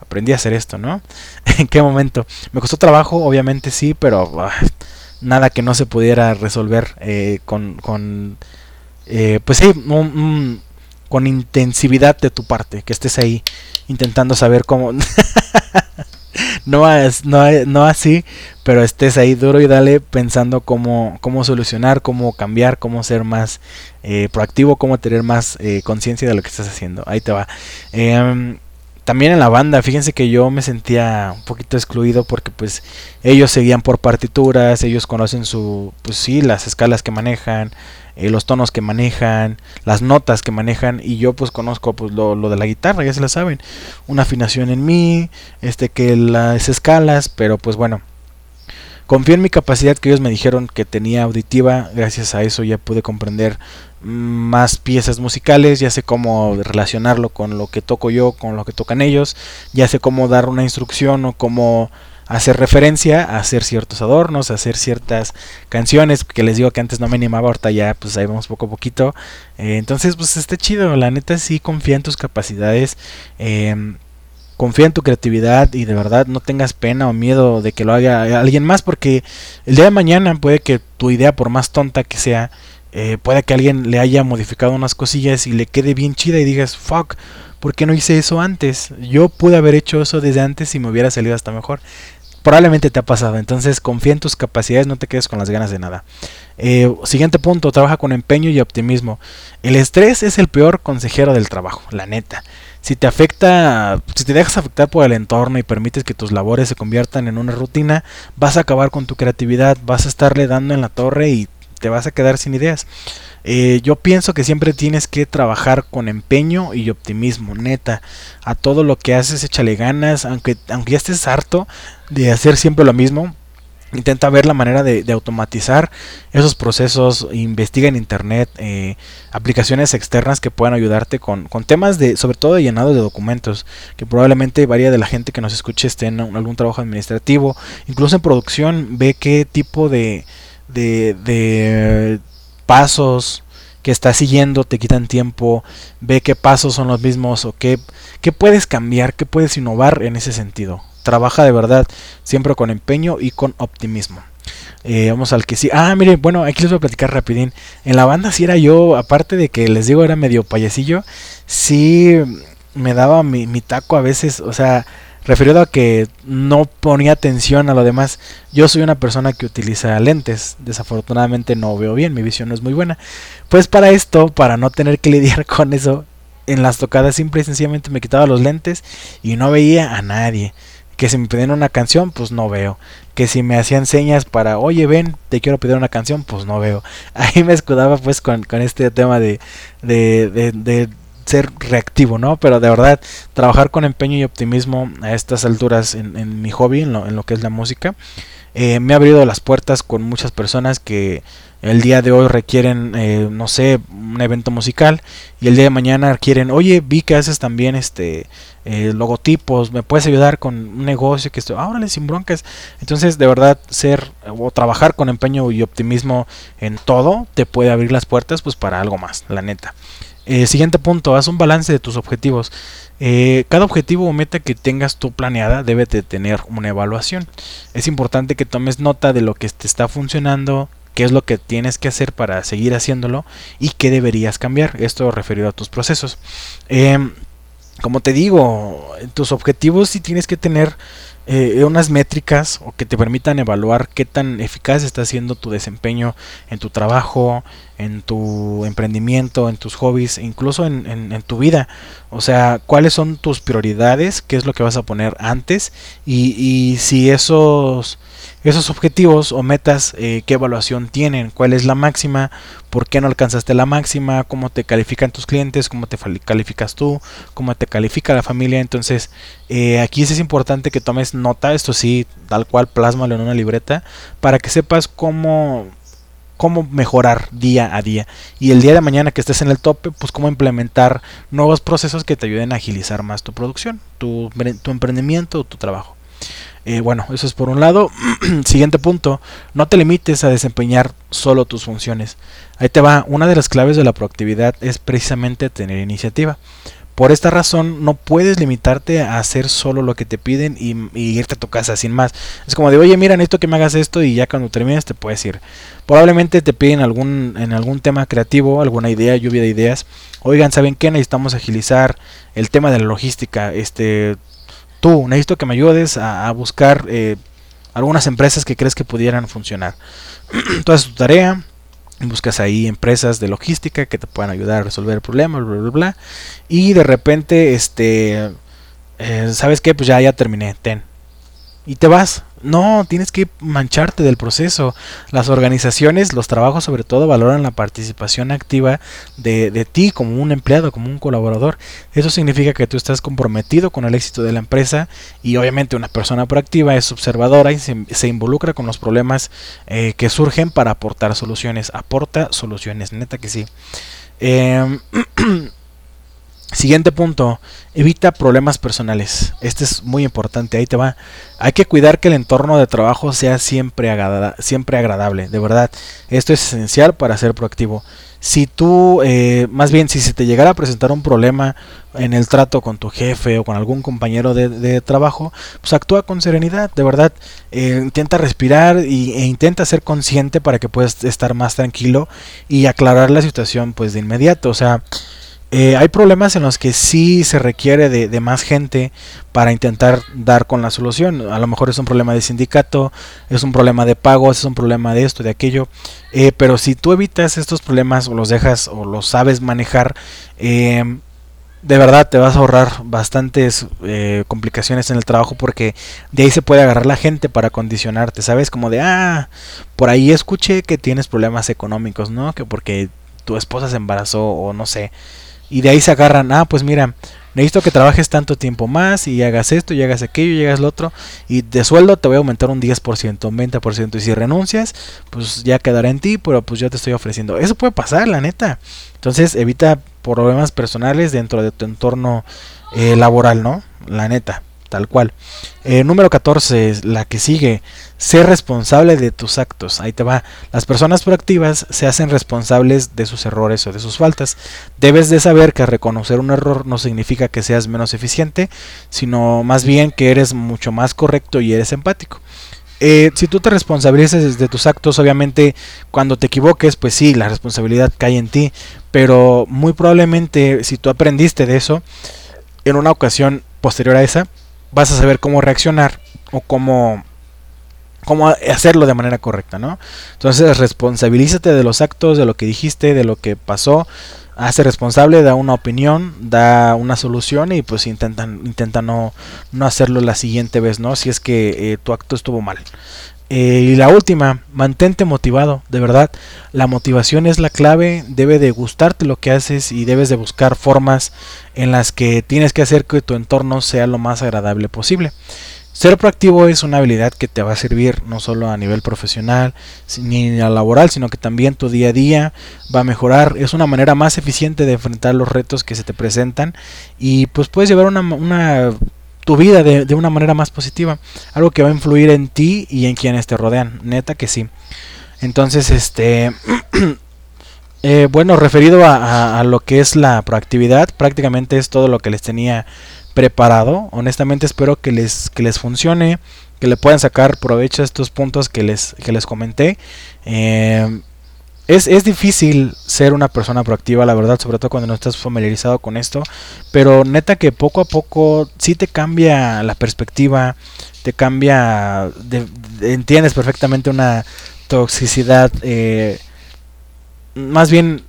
aprendí a hacer esto, ¿no? ¿En qué momento? Me costó trabajo, obviamente sí, pero ah, nada que no se pudiera resolver eh, con, con pues sí, con intensividad de tu parte, que estés ahí intentando saber cómo... no, así, pero estés ahí duro y dale pensando cómo, cómo solucionar, cómo cambiar, cómo ser más eh, proactivo, cómo tener más eh, conciencia de lo que estás haciendo. Ahí te va. Em, también en la banda, fíjense que yo me sentía un poquito excluido porque pues ellos seguían por partituras, ellos conocen su, pues sí, las escalas que manejan, eh, los tonos que manejan, las notas que manejan y yo pues conozco pues lo, lo, de la guitarra, ya se la saben, una afinación en mí, este que las escalas, pero pues bueno, Confío en mi capacidad que ellos me dijeron que tenía auditiva, gracias a eso ya pude comprender más piezas musicales, ya sé cómo relacionarlo con lo que toco yo, con lo que tocan ellos, ya sé cómo dar una instrucción o cómo hacer referencia a hacer ciertos adornos, a hacer ciertas canciones, que les digo que antes no me animaba, ahorita ya pues ahí vamos poco a poquito. Eh, entonces pues está chido, la neta sí confía en tus capacidades. Eh, confía en tu creatividad y de verdad no tengas pena o miedo de que lo haga alguien más porque el día de mañana puede que tu idea por más tonta que sea eh, puede que alguien le haya modificado unas cosillas y le quede bien chida y digas fuck ¿por qué no hice eso antes? yo pude haber hecho eso desde antes y me hubiera salido hasta mejor probablemente te ha pasado. Entonces confía en tus capacidades, no te quedes con las ganas de nada. Eh, siguiente punto, trabaja con empeño y optimismo. El estrés es el peor consejero del trabajo, la neta si te afecta, si te dejas afectar por el entorno y permites que tus labores se conviertan en una rutina, vas a acabar con tu creatividad, vas a estarle dando en la torre y te vas a quedar sin ideas. Eh, yo pienso que siempre tienes que trabajar con empeño y optimismo, neta. A todo lo que haces, échale ganas, aunque, aunque ya estés harto de hacer siempre lo mismo, Intenta ver la manera de, automatizar esos procesos, investiga en internet eh, aplicaciones externas que puedan ayudarte con, con, temas de, sobre todo de llenado de documentos, que probablemente varía de la gente que nos escuche esté en algún trabajo administrativo, incluso en producción, ve qué tipo de, de, de pasos que estás siguiendo te quitan tiempo, ve qué pasos son los mismos o qué, qué puedes cambiar, qué puedes innovar en ese sentido trabaja de verdad, siempre con empeño y con optimismo. Eh, vamos al que sí. Ah, mire, bueno, aquí les voy a platicar rapidín. En la banda sí era yo, aparte de que les digo era medio payasillo, sí me daba mi, mi taco a veces, o sea, referido a que no ponía atención a lo demás. Yo soy una persona que utiliza lentes, desafortunadamente no veo bien, mi visión no es muy buena. Pues para esto, para no tener que lidiar con eso, en las tocadas simple y sencillamente me quitaba los lentes y no veía a nadie que si me pedían una canción, pues no veo. Que si me hacían señas para, oye, ven, te quiero pedir una canción, pues no veo. Ahí me escudaba pues con, este tema de, de, de, ser reactivo, ¿no? Pero de verdad, trabajar con empeño y optimismo a estas alturas en, en mi hobby, en lo, en lo, que es la música, eh, me ha abrido las puertas con muchas personas que el día de hoy requieren, eh, no sé, un evento musical y el día de mañana quieren, oye, vi que haces también este eh, logotipos, me puedes ayudar con un negocio que estoy, ahora sin broncas. Entonces, de verdad, ser o trabajar con empeño y optimismo en todo te puede abrir las puertas pues para algo más, la neta. Eh, siguiente punto, haz un balance de tus objetivos. Cada objetivo o meta que tengas tú planeada debe de tener una evaluación. Es importante que tomes nota de lo que te está funcionando, qué es lo que tienes que hacer para seguir haciéndolo y qué deberías cambiar. Esto referido a tus procesos. Em, como te digo, tus objetivos sí tienes que tener eh, unas métricas o que te permitan evaluar qué tan eficaz está siendo tu desempeño en tu trabajo, en tu emprendimiento, en tus hobbies, incluso en, en, tu vida. O sea, cuáles son tus prioridades, qué es lo que vas a poner antes y, y si esos esos objetivos o metas, eh, qué evaluación tienen, cuál es la máxima, por qué no alcanzaste la máxima, cómo te califican tus clientes, cómo te calificas tú, cómo te califica la familia. Entonces, eh, aquí es importante que tomes nota, esto sí, tal cual, plásmalo en una libreta, para que sepas cómo cómo mejorar día a día y el día de mañana que estés en el tope pues cómo implementar nuevos procesos que te ayuden a agilizar más tu producción tu, tu emprendimiento o tu trabajo eh, bueno, eso es por un lado. Siguiente punto, no te limites a desempeñar solo tus funciones. Ahí te va, una de las claves de la proactividad es precisamente tener iniciativa. Por esta razón no puedes limitarte a hacer solo lo que te piden y, irte a tu casa sin más. Es como de, oye, mira, necesito que me hagas esto y ya cuando termines te puedes ir. Probablemente te piden algún, en algún tema creativo, alguna idea, lluvia de ideas. Oigan, ¿saben qué? Necesitamos agilizar el tema de la logística. Este, tú, necesito que me ayudes a, buscar eh, algunas empresas que crees que pudieran funcionar. Entonces tu tarea, buscas ahí empresas de logística que te puedan ayudar a resolver el problema, bla, bla, bla. Y de repente, este, eh, ¿sabes qué? Pues ya, ya terminé, ten. Y te vas. No, tienes que mancharte del proceso. Las organizaciones, los trabajos sobre todo, valoran la participación activa de, de, ti como un empleado, como un colaborador. Eso significa que tú estás comprometido con el éxito de la empresa y obviamente una persona proactiva es observadora y se, involucra con los problemas eh, que surgen para aportar soluciones. Aporta soluciones, neta que sí. Eh, Siguiente punto, evita problemas personales. Este es muy importante, ahí te va. Hay que cuidar que el entorno de trabajo sea siempre, siempre agradable, de verdad. Esto es esencial para ser proactivo. Si tú, eh, más bien, si se te llegara a presentar un problema en el trato con tu jefe o con algún compañero de, trabajo, pues actúa con serenidad, de verdad. Eh, intenta respirar y, e intenta ser consciente para que puedas estar más tranquilo y aclarar la situación pues de inmediato. O sea, eh, hay problemas en los que sí se requiere de, más gente para intentar dar con la solución. A lo mejor es un problema de sindicato, es un problema de pagos, es un problema de esto, de aquello. Eh, pero si tú evitas estos problemas o los dejas o los sabes manejar, eh, de verdad te vas a ahorrar bastantes complicaciones en el trabajo porque de ahí se puede agarrar la gente para condicionarte, ¿sabes? Como de, ah, por ahí escuché que tienes problemas económicos, ¿no? Que porque tu esposa se embarazó o no sé. Y de ahí se agarran, ah, pues mira, necesito que trabajes tanto tiempo más y hagas esto y hagas aquello y hagas lo otro. Y de sueldo te voy a aumentar un 10%, un 20%. Y si renuncias, pues ya quedará en ti, pero pues yo te estoy ofreciendo. Eso puede pasar, la neta. Entonces evita problemas personales dentro de tu entorno eh, laboral, ¿no? La neta tal cual. Eh, número 14, la que sigue, ser responsable de tus actos. Ahí te va. Las personas proactivas se hacen responsables de sus errores o de sus faltas. Debes de saber que reconocer un error no significa que seas menos eficiente, sino más bien que eres mucho más correcto y eres empático. Eh, si tú te responsabilizas de tus actos, obviamente cuando te equivoques, pues sí, la responsabilidad cae en ti, pero muy probablemente si tú aprendiste de eso, en una ocasión posterior a esa, vas a saber cómo reaccionar o cómo, cómo hacerlo de manera correcta, ¿no? Entonces responsabilízate de los actos, de lo que dijiste, de lo que pasó, hace responsable, da una opinión, da una solución y pues intentan, intenta no, no hacerlo la siguiente vez, ¿no? Si es que eh, tu acto estuvo mal. Eh, y la última, mantente motivado, de verdad. La motivación es la clave, debe de gustarte lo que haces y debes de buscar formas en las que tienes que hacer que tu entorno sea lo más agradable posible. Ser proactivo es una habilidad que te va a servir no solo a nivel profesional ni a laboral, sino que también tu día a día va a mejorar. Es una manera más eficiente de enfrentar los retos que se te presentan y pues puedes llevar una, una tu vida de, una manera más positiva. Algo que va a influir en ti y en quienes te rodean. Neta que sí. Entonces, este... Eh, bueno, referido a, lo que es la proactividad, prácticamente es todo lo que les tenía preparado. Honestamente espero que les, que les funcione, que le puedan sacar provecho a estos puntos que les, que les comenté. Eh, es, es, difícil ser una persona proactiva, la verdad, sobre todo cuando no estás familiarizado con esto. Pero neta que poco a poco sí te cambia la perspectiva, te cambia, entiendes perfectamente una toxicidad. Eh, más bien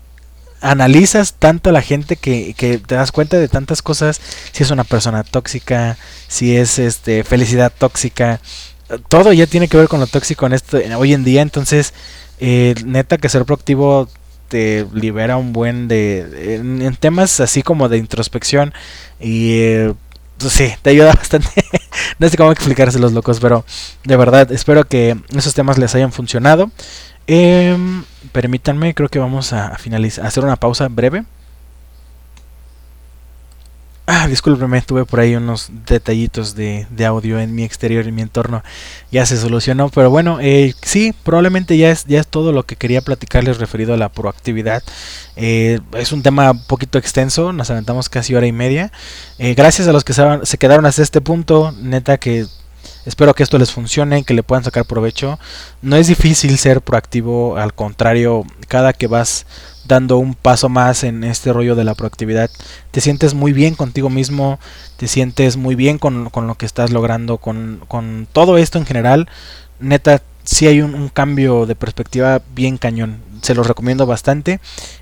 analizas tanto a la gente que, que, te das cuenta de tantas cosas. Si es una persona tóxica, si es este felicidad tóxica. Todo ya tiene que ver con lo tóxico en esto hoy en día. Entonces eh, neta que ser proactivo te libera un buen de... En, temas así como de introspección y... Pues sí, te ayuda bastante. no sé cómo explicarse los locos, pero de verdad espero que esos temas les hayan funcionado. Em, permítanme, creo que vamos a finalizar, a hacer una pausa breve. Ah, discúlpeme, tuve por ahí unos detallitos de, audio en mi exterior, en mi entorno. Ya se solucionó, pero bueno, eh, sí, probablemente ya es, ya es todo lo que quería platicarles referido a la proactividad. Eh, es un tema un poquito extenso, nos aventamos casi hora y media. Eh, gracias a los que se quedaron hasta este punto, neta que Espero que esto les funcione, que le puedan sacar provecho. No es difícil ser proactivo, al contrario, cada que vas dando un paso más en este rollo de la proactividad, te sientes muy bien contigo mismo, te sientes muy bien con, lo que estás logrando, con, con, todo esto en general. Neta, si hay un, cambio de perspectiva bien cañón. Se los recomiendo bastante.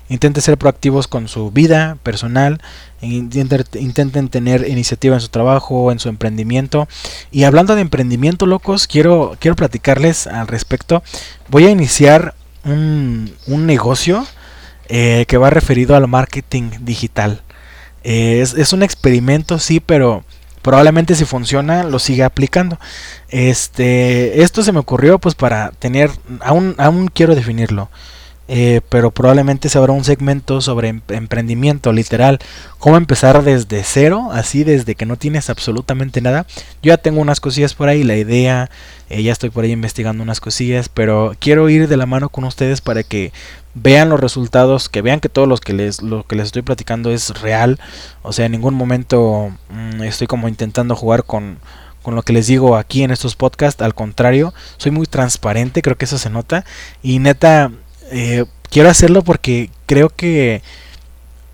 Intenten ser proactivos con su vida personal. Intenten, tener iniciativa en su trabajo, en su emprendimiento. Y hablando de emprendimiento, locos, quiero, quiero platicarles al respecto. Voy a iniciar un, negocio eh, que va referido al marketing digital. Eh, es, es un experimento, sí, pero probablemente si funciona lo siga aplicando. Este, esto se me ocurrió pues para tener, aún, aún quiero definirlo. Eh, pero probablemente se habrá un segmento sobre em, emprendimiento, literal, cómo empezar desde cero, así desde que no tienes absolutamente nada. Yo ya tengo unas cosillas por ahí, la idea, eh, ya estoy por ahí investigando unas cosillas, pero quiero ir de la mano con ustedes para que vean los resultados, que vean que todo que les, lo que les estoy platicando es real, o sea, en ningún momento mm, estoy como intentando jugar con con lo que les digo aquí en estos podcasts, al contrario, soy muy transparente, creo que eso se nota. Y neta eh, quiero hacerlo porque creo que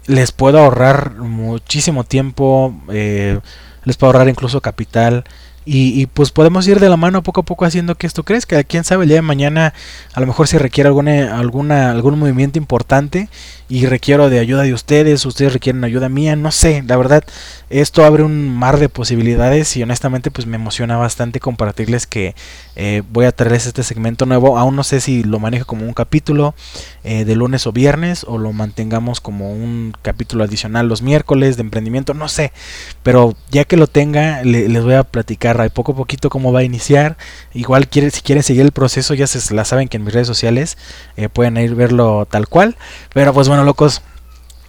les puedo ahorrar muchísimo tiempo, eh, les puedo ahorrar incluso capital. Y, pues podemos ir de la mano poco a poco haciendo que esto crezca. Quién sabe, el día de mañana a lo mejor si requiere alguna, algún movimiento importante y requiero de ayuda de ustedes, ustedes requieren ayuda mía, no sé, la verdad, esto abre un mar de posibilidades y honestamente pues me emociona bastante compartirles que eh, voy a traerles este segmento nuevo. Aún no sé si lo manejo como un capítulo eh, de lunes o viernes o lo mantengamos como un capítulo adicional los miércoles de emprendimiento, no sé, pero ya que lo tenga les voy a platicar poco a poquito cómo va a iniciar. Igual quiere, si quieren seguir el proceso ya se la saben que en mis redes sociales eh, pueden ir verlo tal cual. Pero pues bueno locos,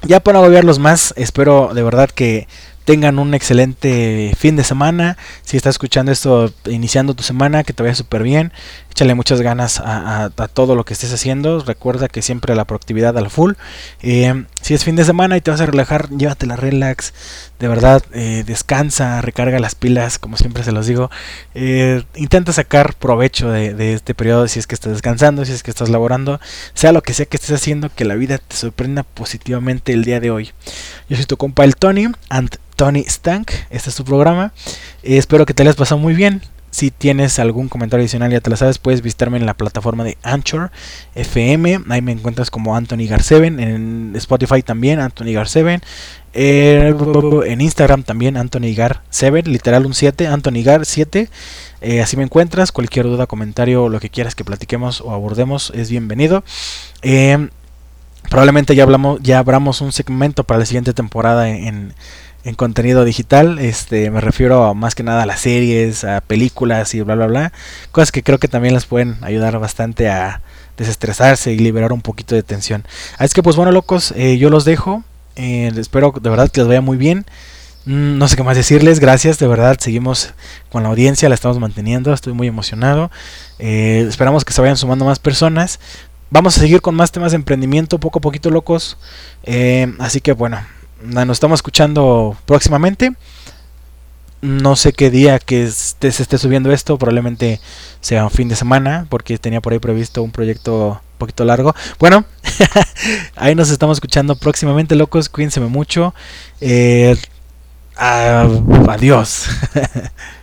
ya para agobiarlos más, espero de verdad que tengan un excelente fin de semana. Si estás escuchando esto iniciando tu semana, que te vaya súper bien. Échale muchas ganas a, todo lo que estés haciendo. Recuerda que siempre la proactividad al full. Eh, si es fin de semana y te vas a relajar, llévatela relax. De verdad, eh, descansa, recarga las pilas, como siempre se los digo. Eh, intenta sacar provecho de, este periodo si es que estás descansando, si es que estás laborando. Sea lo que sea que estés haciendo, que la vida te sorprenda positivamente el día de hoy. Yo soy tu compa el Tony. And Tony Stank. Este es tu programa. Eh, espero que te hayas pasado muy bien. Si tienes algún comentario adicional, ya te lo sabes, puedes visitarme en la plataforma de Anchor FM. Ahí me encuentras como Anthony Gar7. En Spotify también, Anthony Gar7. Eh, en Instagram también, Anthony Gar7. Literal un 7, Anthony Gar7. Eh, así me encuentras. Cualquier duda, comentario, lo que quieras que platiquemos o abordemos es bienvenido. probablemente ya hablamos, ya abramos un segmento para la siguiente temporada en en contenido digital. Este, me refiero más que nada a las series, a películas y bla bla bla. Cosas que creo que también les pueden ayudar bastante a desestresarse y liberar un poquito de tensión. Así que pues bueno locos, eh, yo los dejo. Eh, espero de verdad que les vaya muy bien. Mm, no sé qué más decirles, gracias, de verdad, seguimos con la audiencia, la estamos manteniendo, estoy muy emocionado. Eh, esperamos que se vayan sumando más personas. Vamos a seguir con más temas de emprendimiento, poco a poquito locos. así que bueno, nos estamos escuchando próximamente. No sé qué día que se esté subiendo esto, probablemente sea un fin de semana, porque tenía por ahí previsto un proyecto un poquito largo. Bueno, ahí nos estamos escuchando próximamente, locos. Cuídense mucho. Eh, adiós.